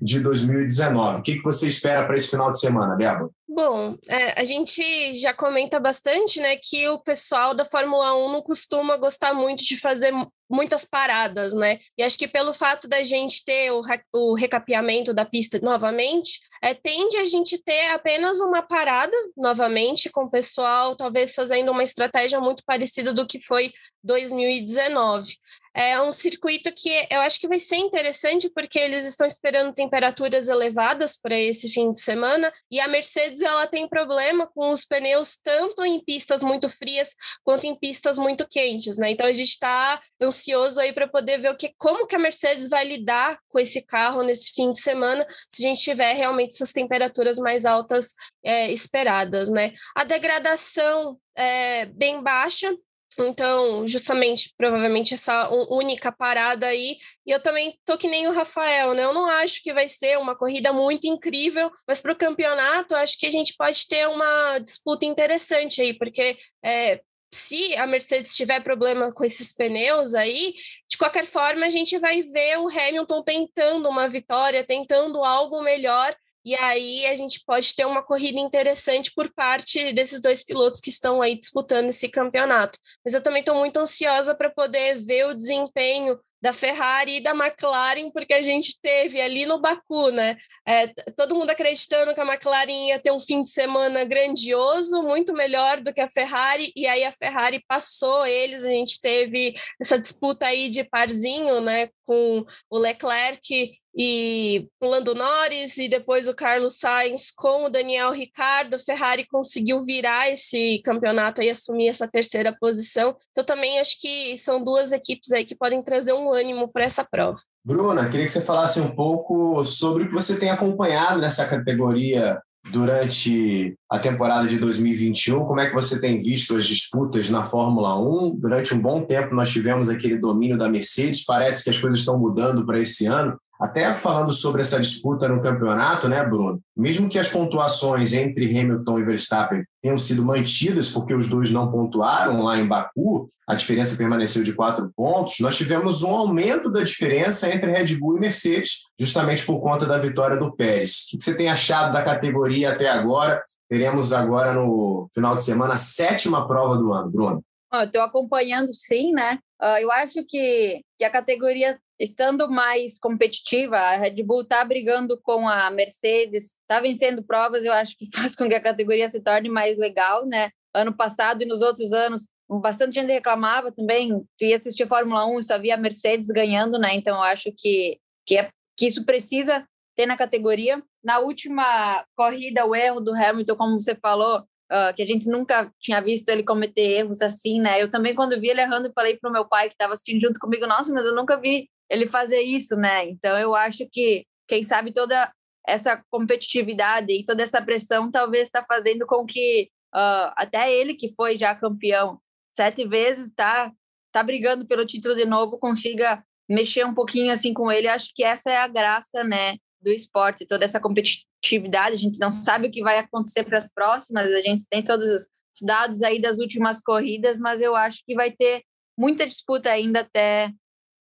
de 2019. O que, que você espera para esse final de semana, Débora? Bom, é, a gente já comenta bastante, né, que o pessoal da Fórmula 1 não costuma gostar muito de fazer muitas paradas, né? E acho que pelo fato da gente ter o, o recapeamento da pista novamente, é, tende a gente ter apenas uma parada novamente com o pessoal, talvez fazendo uma estratégia muito parecida do que foi 2019. É um circuito que eu acho que vai ser interessante porque eles estão esperando temperaturas elevadas para esse fim de semana e a Mercedes ela tem problema com os pneus tanto em pistas muito frias quanto em pistas muito quentes, né? Então a gente está ansioso aí para poder ver o que, como que a Mercedes vai lidar com esse carro nesse fim de semana, se a gente tiver realmente essas temperaturas mais altas é, esperadas, né? A degradação é bem baixa, então, justamente, provavelmente essa única parada aí. E eu também tô que nem o Rafael, né? Eu não acho que vai ser uma corrida muito incrível, mas para o campeonato, acho que a gente pode ter uma disputa interessante aí, porque é, se a Mercedes tiver problema com esses pneus aí, de qualquer forma, a gente vai ver o Hamilton tentando uma vitória, tentando algo melhor e aí a gente pode ter uma corrida interessante por parte desses dois pilotos que estão aí disputando esse campeonato. Mas eu também estou muito ansiosa para poder ver o desempenho da Ferrari e da McLaren, porque a gente teve ali no Baku, né? É, todo mundo acreditando que a McLaren ia ter um fim de semana grandioso, muito melhor do que a Ferrari, e aí a Ferrari passou eles, a gente teve essa disputa aí de parzinho, né? Com o Leclerc e o Lando Norris e depois o Carlos Sainz com o Daniel Ricardo, Ferrari conseguiu virar esse campeonato e assumir essa terceira posição. Então também acho que são duas equipes aí que podem trazer um ânimo para essa prova. Bruna, queria que você falasse um pouco sobre o que você tem acompanhado nessa categoria durante a temporada de 2021, como é que você tem visto as disputas na Fórmula 1? Durante um bom tempo nós tivemos aquele domínio da Mercedes, parece que as coisas estão mudando para esse ano. Até falando sobre essa disputa no campeonato, né, Bruno? Mesmo que as pontuações entre Hamilton e Verstappen tenham sido mantidas, porque os dois não pontuaram lá em Baku, a diferença permaneceu de quatro pontos, nós tivemos um aumento da diferença entre Red Bull e Mercedes, justamente por conta da vitória do Pérez. O que você tem achado da categoria até agora? Teremos agora no final de semana a sétima prova do ano, Bruno. Estou acompanhando sim, né? Uh, eu acho que, que a categoria estando mais competitiva, a Red Bull está brigando com a Mercedes, está vencendo provas, eu acho que faz com que a categoria se torne mais legal, né? Ano passado e nos outros anos, bastante gente reclamava também, tu ia assistir a Fórmula 1 e só via a Mercedes ganhando, né? Então eu acho que, que, é, que isso precisa ter na categoria. Na última corrida, o erro do Hamilton, como você falou, uh, que a gente nunca tinha visto ele cometer erros assim, né? Eu também, quando vi ele errando, falei para o meu pai que estava assistindo junto comigo, nossa, mas eu nunca vi ele fazer isso, né? Então eu acho que, quem sabe, toda essa competitividade e toda essa pressão talvez está fazendo com que uh, até ele, que foi já campeão sete vezes, está tá brigando pelo título de novo, consiga mexer um pouquinho assim com ele. Acho que essa é a graça, né, do esporte, toda essa competitividade. A gente não sabe o que vai acontecer para as próximas, a gente tem todos os dados aí das últimas corridas, mas eu acho que vai ter muita disputa ainda até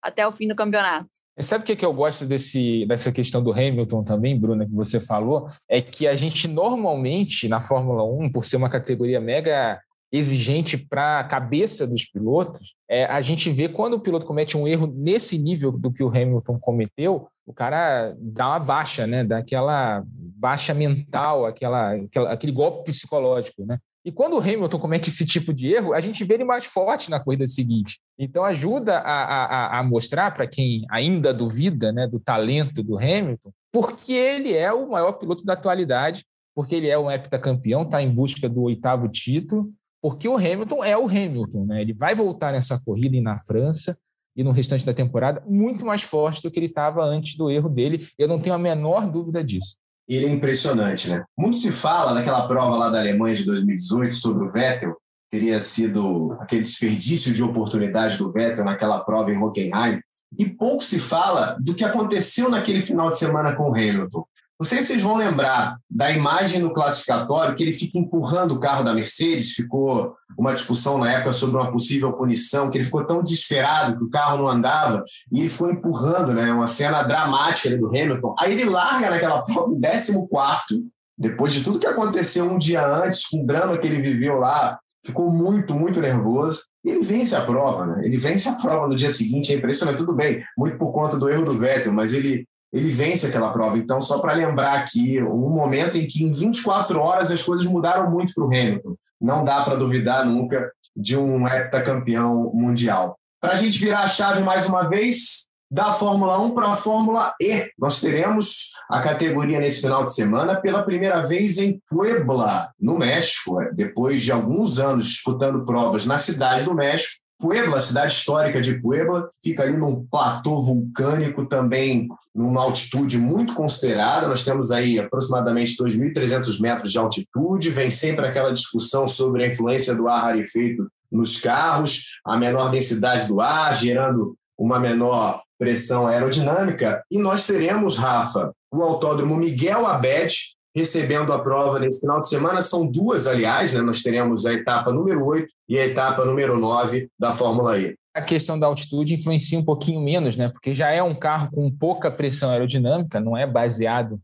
até o fim do campeonato. Sabe o que, que eu gosto desse, dessa questão do Hamilton também, Bruna, que você falou? É que a gente normalmente, na Fórmula 1, por ser uma categoria mega exigente para a cabeça dos pilotos, é, a gente vê quando o piloto comete um erro nesse nível do que o Hamilton cometeu, o cara dá uma baixa, né? Dá aquela baixa mental, aquela, aquela, aquele golpe psicológico, né? E quando o Hamilton comete esse tipo de erro, a gente vê ele mais forte na corrida seguinte. Então ajuda a, a, a mostrar para quem ainda duvida né, do talento do Hamilton, porque ele é o maior piloto da atualidade, porque ele é um heptacampeão, está em busca do oitavo título, porque o Hamilton é o Hamilton, né? Ele vai voltar nessa corrida e na França e no restante da temporada muito mais forte do que ele estava antes do erro dele. Eu não tenho a menor dúvida disso ele é impressionante, né? Muito se fala daquela prova lá da Alemanha de 2018 sobre o Vettel, teria sido aquele desperdício de oportunidade do Vettel naquela prova em Hockenheim, e pouco se fala do que aconteceu naquele final de semana com o Hamilton. Não sei se vocês vão lembrar da imagem no classificatório que ele fica empurrando o carro da Mercedes. Ficou uma discussão na época sobre uma possível punição, que ele ficou tão desesperado que o carro não andava e ele ficou empurrando, né? Uma cena dramática do Hamilton. Aí ele larga naquela prova em 14, depois de tudo que aconteceu um dia antes, com o drama que ele viveu lá, ficou muito, muito nervoso. Ele vence a prova, né? Ele vence a prova no dia seguinte, é impressionante. Tudo bem, muito por conta do erro do Vettel, mas ele ele vence aquela prova. Então, só para lembrar aqui, um momento em que em 24 horas as coisas mudaram muito para o Hamilton. Não dá para duvidar nunca de um heptacampeão mundial. Para a gente virar a chave mais uma vez, da Fórmula 1 para a Fórmula E. Nós teremos a categoria nesse final de semana pela primeira vez em Puebla, no México, depois de alguns anos disputando provas na cidade do México. Puebla, cidade histórica de Puebla, fica ali num platô vulcânico também numa altitude muito considerada. Nós temos aí aproximadamente 2.300 metros de altitude. Vem sempre aquela discussão sobre a influência do ar rarefeito nos carros, a menor densidade do ar, gerando uma menor pressão aerodinâmica. E nós teremos, Rafa, o Autódromo Miguel Abed recebendo a prova nesse final de semana. São duas, aliás, né? nós teremos a etapa número 8 e a etapa número 9 da Fórmula E. A questão da altitude influencia um pouquinho menos, né? Porque já é um carro com pouca pressão aerodinâmica, não é baseado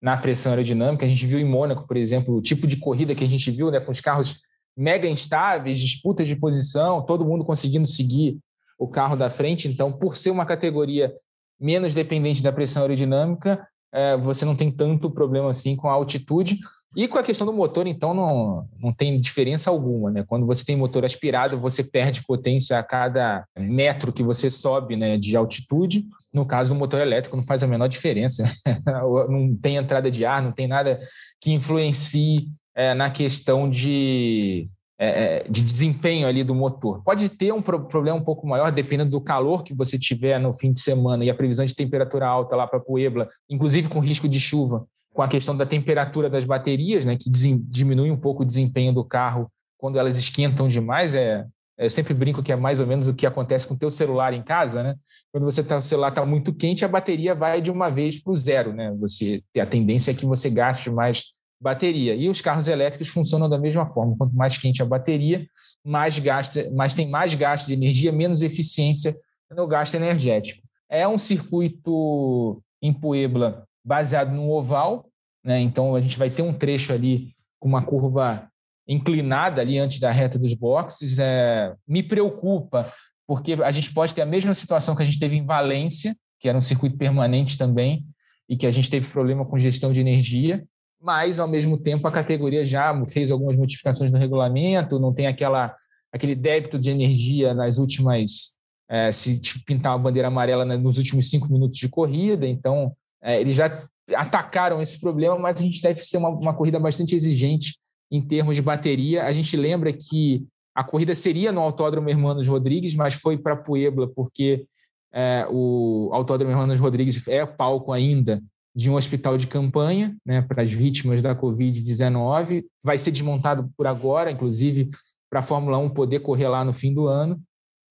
na pressão aerodinâmica. A gente viu em Mônaco, por exemplo, o tipo de corrida que a gente viu, né, com os carros mega instáveis, disputas de posição, todo mundo conseguindo seguir o carro da frente. Então, por ser uma categoria menos dependente da pressão aerodinâmica, é, você não tem tanto problema assim com a altitude. E com a questão do motor, então, não, não tem diferença alguma. Né? Quando você tem motor aspirado, você perde potência a cada metro que você sobe né, de altitude. No caso do motor elétrico, não faz a menor diferença. não tem entrada de ar, não tem nada que influencie é, na questão de é, é, de desempenho ali do motor. Pode ter um problema um pouco maior, dependendo do calor que você tiver no fim de semana e a previsão de temperatura alta lá para Puebla, inclusive com risco de chuva, com a questão da temperatura das baterias, né, que diminui um pouco o desempenho do carro quando elas esquentam demais. É, eu sempre brinco que é mais ou menos o que acontece com o teu celular em casa, né? Quando você tá, o celular está muito quente, a bateria vai de uma vez para o zero, né? Você a tendência é que você gaste mais bateria. E os carros elétricos funcionam da mesma forma. Quanto mais quente a bateria, mais, gasta, mais tem mais gasto de energia, menos eficiência no gasto energético. É um circuito em Puebla baseado no oval, né? então a gente vai ter um trecho ali com uma curva inclinada ali antes da reta dos boxes. É, me preocupa, porque a gente pode ter a mesma situação que a gente teve em Valência, que era um circuito permanente também, e que a gente teve problema com gestão de energia mas, ao mesmo tempo, a categoria já fez algumas modificações no regulamento, não tem aquela, aquele débito de energia nas últimas. É, se pintar uma bandeira amarela nos últimos cinco minutos de corrida, então é, eles já atacaram esse problema, mas a gente deve ser uma, uma corrida bastante exigente em termos de bateria. A gente lembra que a corrida seria no Autódromo Hermanos Rodrigues, mas foi para Puebla porque é, o Autódromo Hermanos Rodrigues é palco ainda de um hospital de campanha né, para as vítimas da Covid-19. Vai ser desmontado por agora, inclusive, para a Fórmula 1 poder correr lá no fim do ano.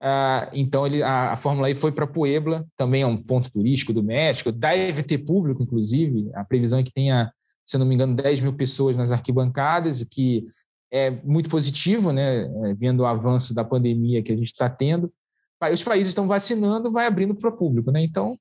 Ah, então, ele, a, a Fórmula E foi para Puebla, também é um ponto turístico do México, deve ter público, inclusive. A previsão é que tenha, se não me engano, 10 mil pessoas nas arquibancadas, o que é muito positivo, né, é, vendo o avanço da pandemia que a gente está tendo. Os países estão vacinando, vai abrindo para o público. Né? Então,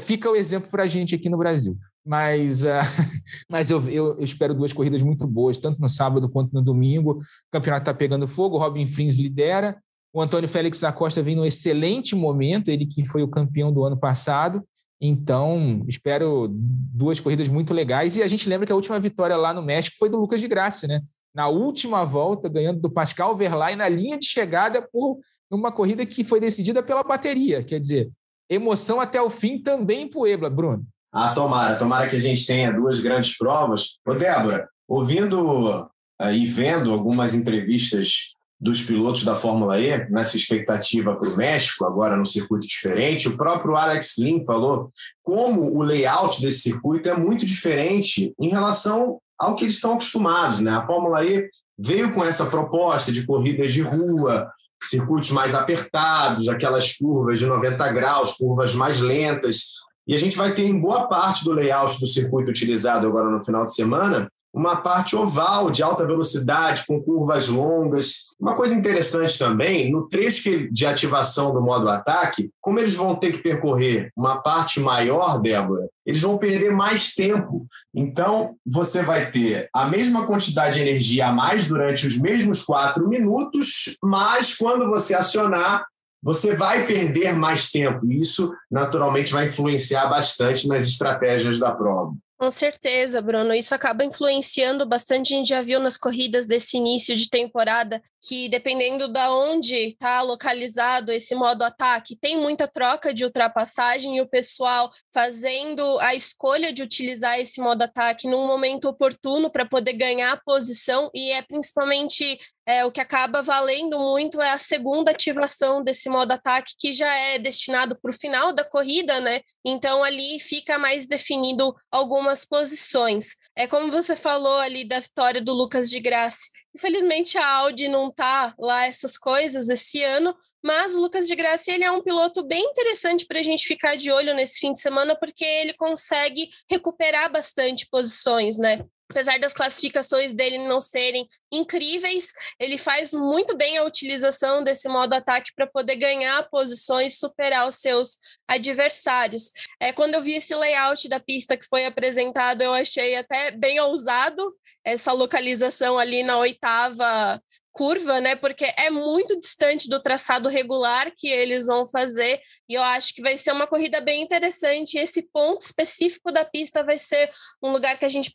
Fica o exemplo para a gente aqui no Brasil. Mas, uh, mas eu, eu, espero duas corridas muito boas, tanto no sábado quanto no domingo. O campeonato está pegando fogo, o Robin Frins lidera. O Antônio Félix da Costa vem num excelente momento, ele que foi o campeão do ano passado. Então, espero duas corridas muito legais. E a gente lembra que a última vitória lá no México foi do Lucas de Graça, né? Na última volta, ganhando do Pascal Verlaine na linha de chegada por uma corrida que foi decidida pela bateria. Quer dizer, emoção até o fim também em Puebla, Bruno. Ah, tomara, tomara que a gente tenha duas grandes provas. Ô, Débora, ouvindo eh, e vendo algumas entrevistas dos pilotos da Fórmula E, nessa expectativa para o México, agora no circuito diferente, o próprio Alex Lin falou como o layout desse circuito é muito diferente em relação ao que eles estão acostumados. Né? A Fórmula E veio com essa proposta de corridas de rua, circuitos mais apertados, aquelas curvas de 90 graus, curvas mais lentas. E a gente vai ter em boa parte do layout do circuito utilizado agora no final de semana uma parte oval de alta velocidade, com curvas longas. Uma coisa interessante também, no trecho de ativação do modo ataque, como eles vão ter que percorrer uma parte maior, Débora, eles vão perder mais tempo. Então, você vai ter a mesma quantidade de energia a mais durante os mesmos quatro minutos, mas quando você acionar, você vai perder mais tempo. Isso, naturalmente, vai influenciar bastante nas estratégias da prova. Com certeza, Bruno. Isso acaba influenciando bastante. A gente já viu nas corridas desse início de temporada que, dependendo da onde está localizado esse modo ataque, tem muita troca de ultrapassagem e o pessoal fazendo a escolha de utilizar esse modo ataque num momento oportuno para poder ganhar posição. E é principalmente é, o que acaba valendo muito é a segunda ativação desse modo ataque, que já é destinado para o final da corrida, né? Então ali fica mais definido algumas posições. É como você falou ali da vitória do Lucas de Graça. Infelizmente a Audi não tá lá essas coisas esse ano, mas o Lucas de Graça ele é um piloto bem interessante para a gente ficar de olho nesse fim de semana, porque ele consegue recuperar bastante posições, né? Apesar das classificações dele não serem incríveis, ele faz muito bem a utilização desse modo ataque para poder ganhar posições, superar os seus adversários. É, quando eu vi esse layout da pista que foi apresentado, eu achei até bem ousado essa localização ali na oitava curva, né? Porque é muito distante do traçado regular que eles vão fazer, e eu acho que vai ser uma corrida bem interessante. Esse ponto específico da pista vai ser um lugar que a gente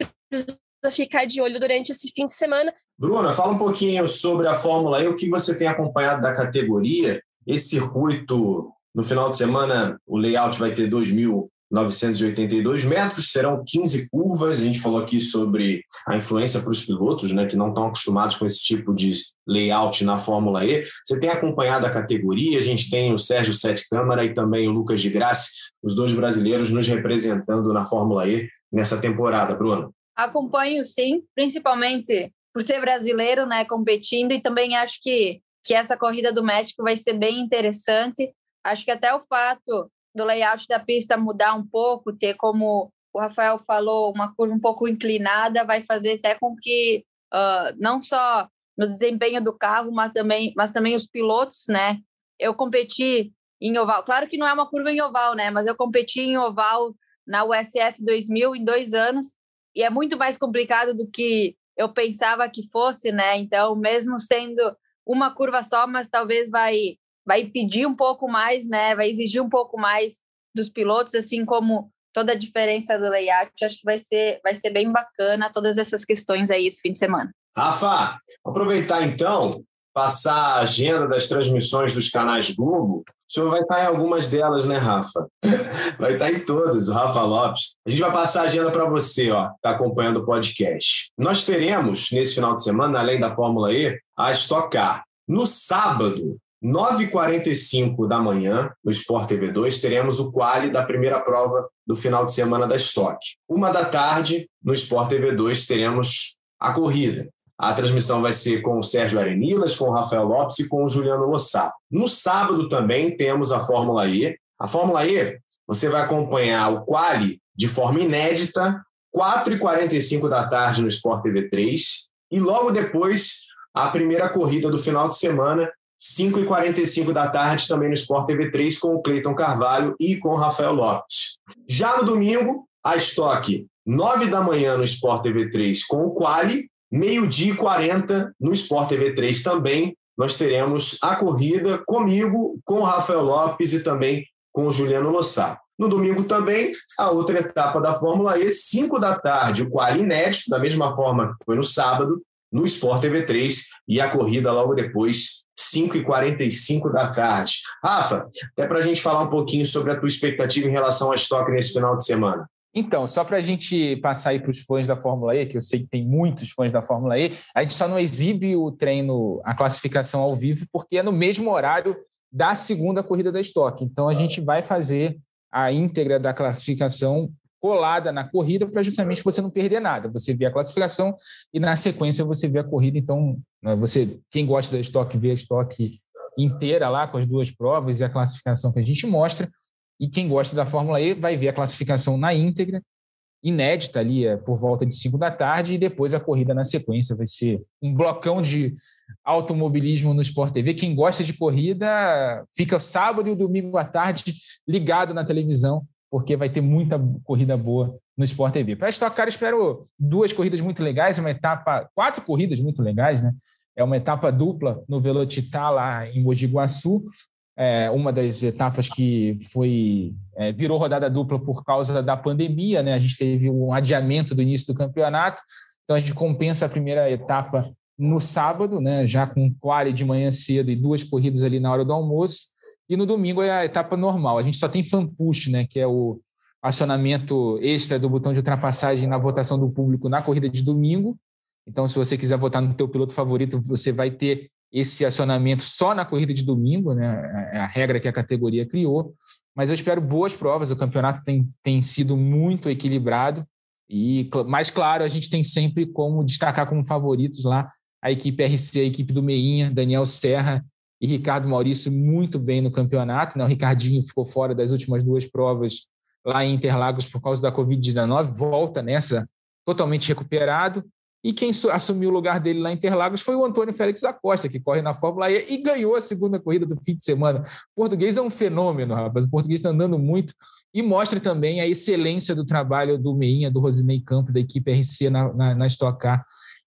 ficar de olho durante esse fim de semana. Bruna, fala um pouquinho sobre a Fórmula E, o que você tem acompanhado da categoria. Esse circuito, no final de semana, o layout vai ter 2.982 metros, serão 15 curvas. A gente falou aqui sobre a influência para os pilotos, né, que não estão acostumados com esse tipo de layout na Fórmula E. Você tem acompanhado a categoria, a gente tem o Sérgio Sete Câmara e também o Lucas de Graça, os dois brasileiros nos representando na Fórmula E nessa temporada, Bruno. Acompanho sim, principalmente por ser brasileiro, né, competindo e também acho que que essa corrida do México vai ser bem interessante. Acho que até o fato do layout da pista mudar um pouco, ter como o Rafael falou, uma curva um pouco inclinada, vai fazer até com que uh, não só no desempenho do carro, mas também, mas também os pilotos, né? Eu competi em oval, claro que não é uma curva em oval, né? Mas eu competi em oval na USF 2000 em dois anos e é muito mais complicado do que eu pensava que fosse, né? Então, mesmo sendo uma curva só, mas talvez vai vai pedir um pouco mais, né? Vai exigir um pouco mais dos pilotos, assim como toda a diferença do layout. Acho que vai ser vai ser bem bacana todas essas questões aí esse fim de semana. Rafa, aproveitar então passar a agenda das transmissões dos canais Globo. O senhor vai estar em algumas delas, né, Rafa? Vai estar em todas, o Rafa Lopes. A gente vai passar a agenda para você, ó, que está acompanhando o podcast. Nós teremos, nesse final de semana, além da Fórmula E, a Stock Car. No sábado, 9h45 da manhã, no Sport TV 2, teremos o quali da primeira prova do final de semana da Stock. Uma da tarde, no Sport TV 2, teremos a corrida. A transmissão vai ser com o Sérgio Arenilas, com o Rafael Lopes e com o Juliano Lossá. No sábado também temos a Fórmula E. A Fórmula E, você vai acompanhar o quali de forma inédita, 4h45 da tarde no Sport TV 3. E logo depois, a primeira corrida do final de semana, 5h45 da tarde, também no Sport TV 3, com o Cleiton Carvalho e com o Rafael Lopes. Já no domingo, a estoque, 9 da manhã no Sport TV 3, com o Quali, Meio-dia e 40 no Sport TV 3 também. Nós teremos a corrida comigo, com o Rafael Lopes e também com o Juliano Lossá. No domingo também, a outra etapa da Fórmula E, 5 da tarde, o qual inédito, da mesma forma que foi no sábado, no Sport TV 3, e a corrida logo depois, 5h45 da tarde. Rafa, até para a gente falar um pouquinho sobre a tua expectativa em relação à estoque nesse final de semana. Então, só para a gente passar aí para os fãs da Fórmula E, que eu sei que tem muitos fãs da Fórmula E, a gente só não exibe o treino, a classificação ao vivo, porque é no mesmo horário da segunda corrida da estoque. Então, a gente vai fazer a íntegra da classificação colada na corrida para justamente você não perder nada. Você vê a classificação e na sequência você vê a corrida. Então, né, você quem gosta da estoque vê a estoque inteira lá com as duas provas e a classificação que a gente mostra. E quem gosta da Fórmula E vai ver a classificação na íntegra, inédita ali, é, por volta de 5 da tarde, e depois a corrida na sequência. Vai ser um blocão de automobilismo no Sport TV. Quem gosta de corrida fica sábado e o domingo à tarde ligado na televisão, porque vai ter muita corrida boa no Sport TV. Para Stock Car, espero duas corridas muito legais, uma etapa, quatro corridas muito legais, né? É uma etapa dupla no Velocitar lá em Mogi Guaçu, é, uma das etapas que foi é, virou rodada dupla por causa da pandemia, né? A gente teve um adiamento do início do campeonato, então a gente compensa a primeira etapa no sábado, né? Já com quali de manhã cedo e duas corridas ali na hora do almoço, e no domingo é a etapa normal. A gente só tem fan push, né? Que é o acionamento extra do botão de ultrapassagem na votação do público na corrida de domingo. Então, se você quiser votar no teu piloto favorito, você vai ter esse acionamento só na corrida de domingo, né? É a regra que a categoria criou. Mas eu espero boas provas. O campeonato tem, tem sido muito equilibrado. E, mais claro, a gente tem sempre como destacar como favoritos lá a equipe RC, a equipe do Meinha, Daniel Serra e Ricardo Maurício muito bem no campeonato. Né? O Ricardinho ficou fora das últimas duas provas lá em Interlagos por causa da Covid-19, volta nessa totalmente recuperado. E quem assumiu o lugar dele lá em Interlagos foi o Antônio Félix da Costa, que corre na Fórmula E e ganhou a segunda corrida do fim de semana. O português é um fenômeno, rapaz. O português está andando muito e mostra também a excelência do trabalho do Meinha, do Rosinei Campos, da equipe RC na, na, na Stock Car,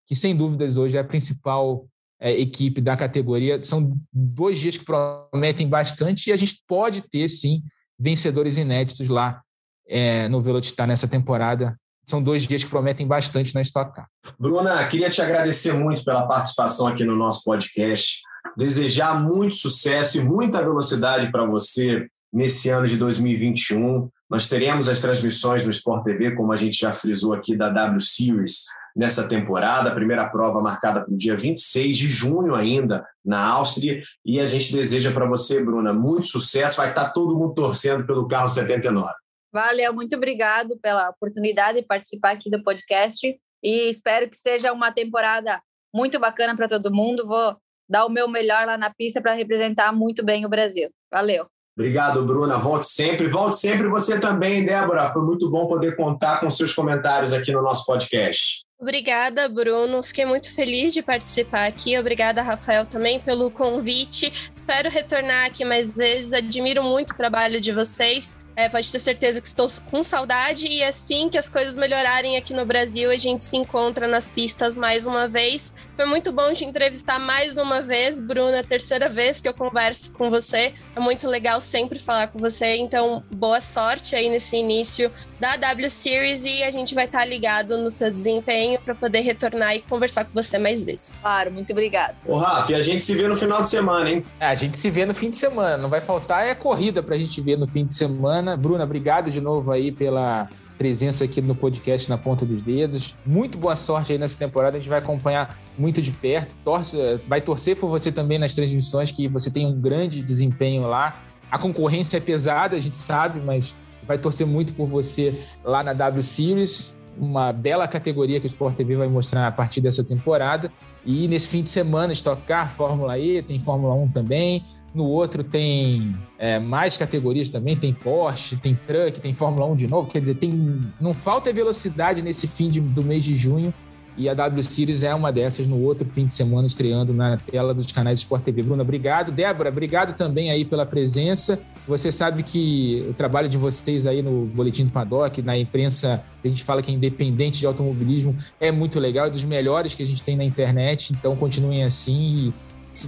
que sem dúvidas hoje é a principal é, equipe da categoria. São dois dias que prometem bastante e a gente pode ter, sim, vencedores inéditos lá é, no Velocitar nessa temporada são dois dias que prometem bastante na Stock Car. Bruna, queria te agradecer muito pela participação aqui no nosso podcast. Desejar muito sucesso e muita velocidade para você nesse ano de 2021. Nós teremos as transmissões no Sport TV, como a gente já frisou aqui, da W Series nessa temporada. A primeira prova marcada para o dia 26 de junho, ainda, na Áustria. E a gente deseja para você, Bruna, muito sucesso. Vai estar todo mundo torcendo pelo carro 79. Valeu, muito obrigado pela oportunidade de participar aqui do podcast e espero que seja uma temporada muito bacana para todo mundo. Vou dar o meu melhor lá na pista para representar muito bem o Brasil. Valeu. Obrigado, Bruna. Volte sempre. Volte sempre você também, Débora. Foi muito bom poder contar com seus comentários aqui no nosso podcast. Obrigada, Bruno. Fiquei muito feliz de participar aqui. Obrigada, Rafael, também pelo convite. Espero retornar aqui mais vezes. Admiro muito o trabalho de vocês. É, pode ter certeza que estou com saudade e assim que as coisas melhorarem aqui no Brasil, a gente se encontra nas pistas mais uma vez. Foi muito bom te entrevistar mais uma vez, Bruna, terceira vez que eu converso com você. É muito legal sempre falar com você, então boa sorte aí nesse início da W Series e a gente vai estar ligado no seu desempenho para poder retornar e conversar com você mais vezes. Claro, muito obrigada. Ô, Rafa, e a gente se vê no final de semana, hein? É, a gente se vê no fim de semana. Não vai faltar é corrida para a gente ver no fim de semana. Bruna, obrigado de novo aí pela presença aqui no podcast na ponta dos dedos. Muito boa sorte aí nessa temporada. A gente vai acompanhar muito de perto. Torce, vai torcer por você também nas transmissões, que você tem um grande desempenho lá. A concorrência é pesada, a gente sabe, mas vai torcer muito por você lá na W Series, uma bela categoria que o Sport TV vai mostrar a partir dessa temporada. E nesse fim de semana, Stock Car, Fórmula E, tem Fórmula 1 também. No outro tem é, mais categorias também, tem Porsche, tem Truck, tem Fórmula 1 de novo. Quer dizer, tem, não falta velocidade nesse fim de, do mês de junho. E a W Series é uma dessas no outro fim de semana, estreando na tela dos canais Sport TV. Bruna, obrigado. Débora, obrigado também aí pela presença. Você sabe que o trabalho de vocês aí no Boletim do Paddock, na imprensa, a gente fala que é independente de automobilismo, é muito legal, é dos melhores que a gente tem na internet. Então, continuem assim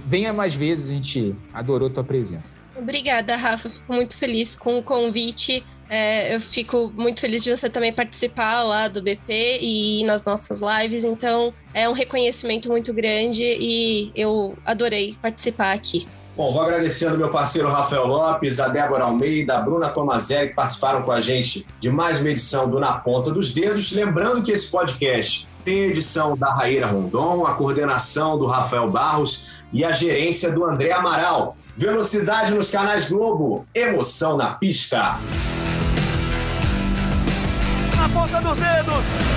venha mais vezes, a gente adorou tua presença. Obrigada, Rafa. Fico muito feliz com o convite. É, eu fico muito feliz de você também participar lá do BP e nas nossas lives. Então, é um reconhecimento muito grande e eu adorei participar aqui. Bom, vou agradecendo meu parceiro Rafael Lopes, a Débora Almeida, a Bruna Tomazelli, que participaram com a gente de mais uma edição do Na Ponta dos Dedos. Lembrando que esse podcast tem edição da Raíra Rondon, a coordenação do Rafael Barros e a gerência do André Amaral. Velocidade nos canais Globo, emoção na pista. Na ponta dos dedos.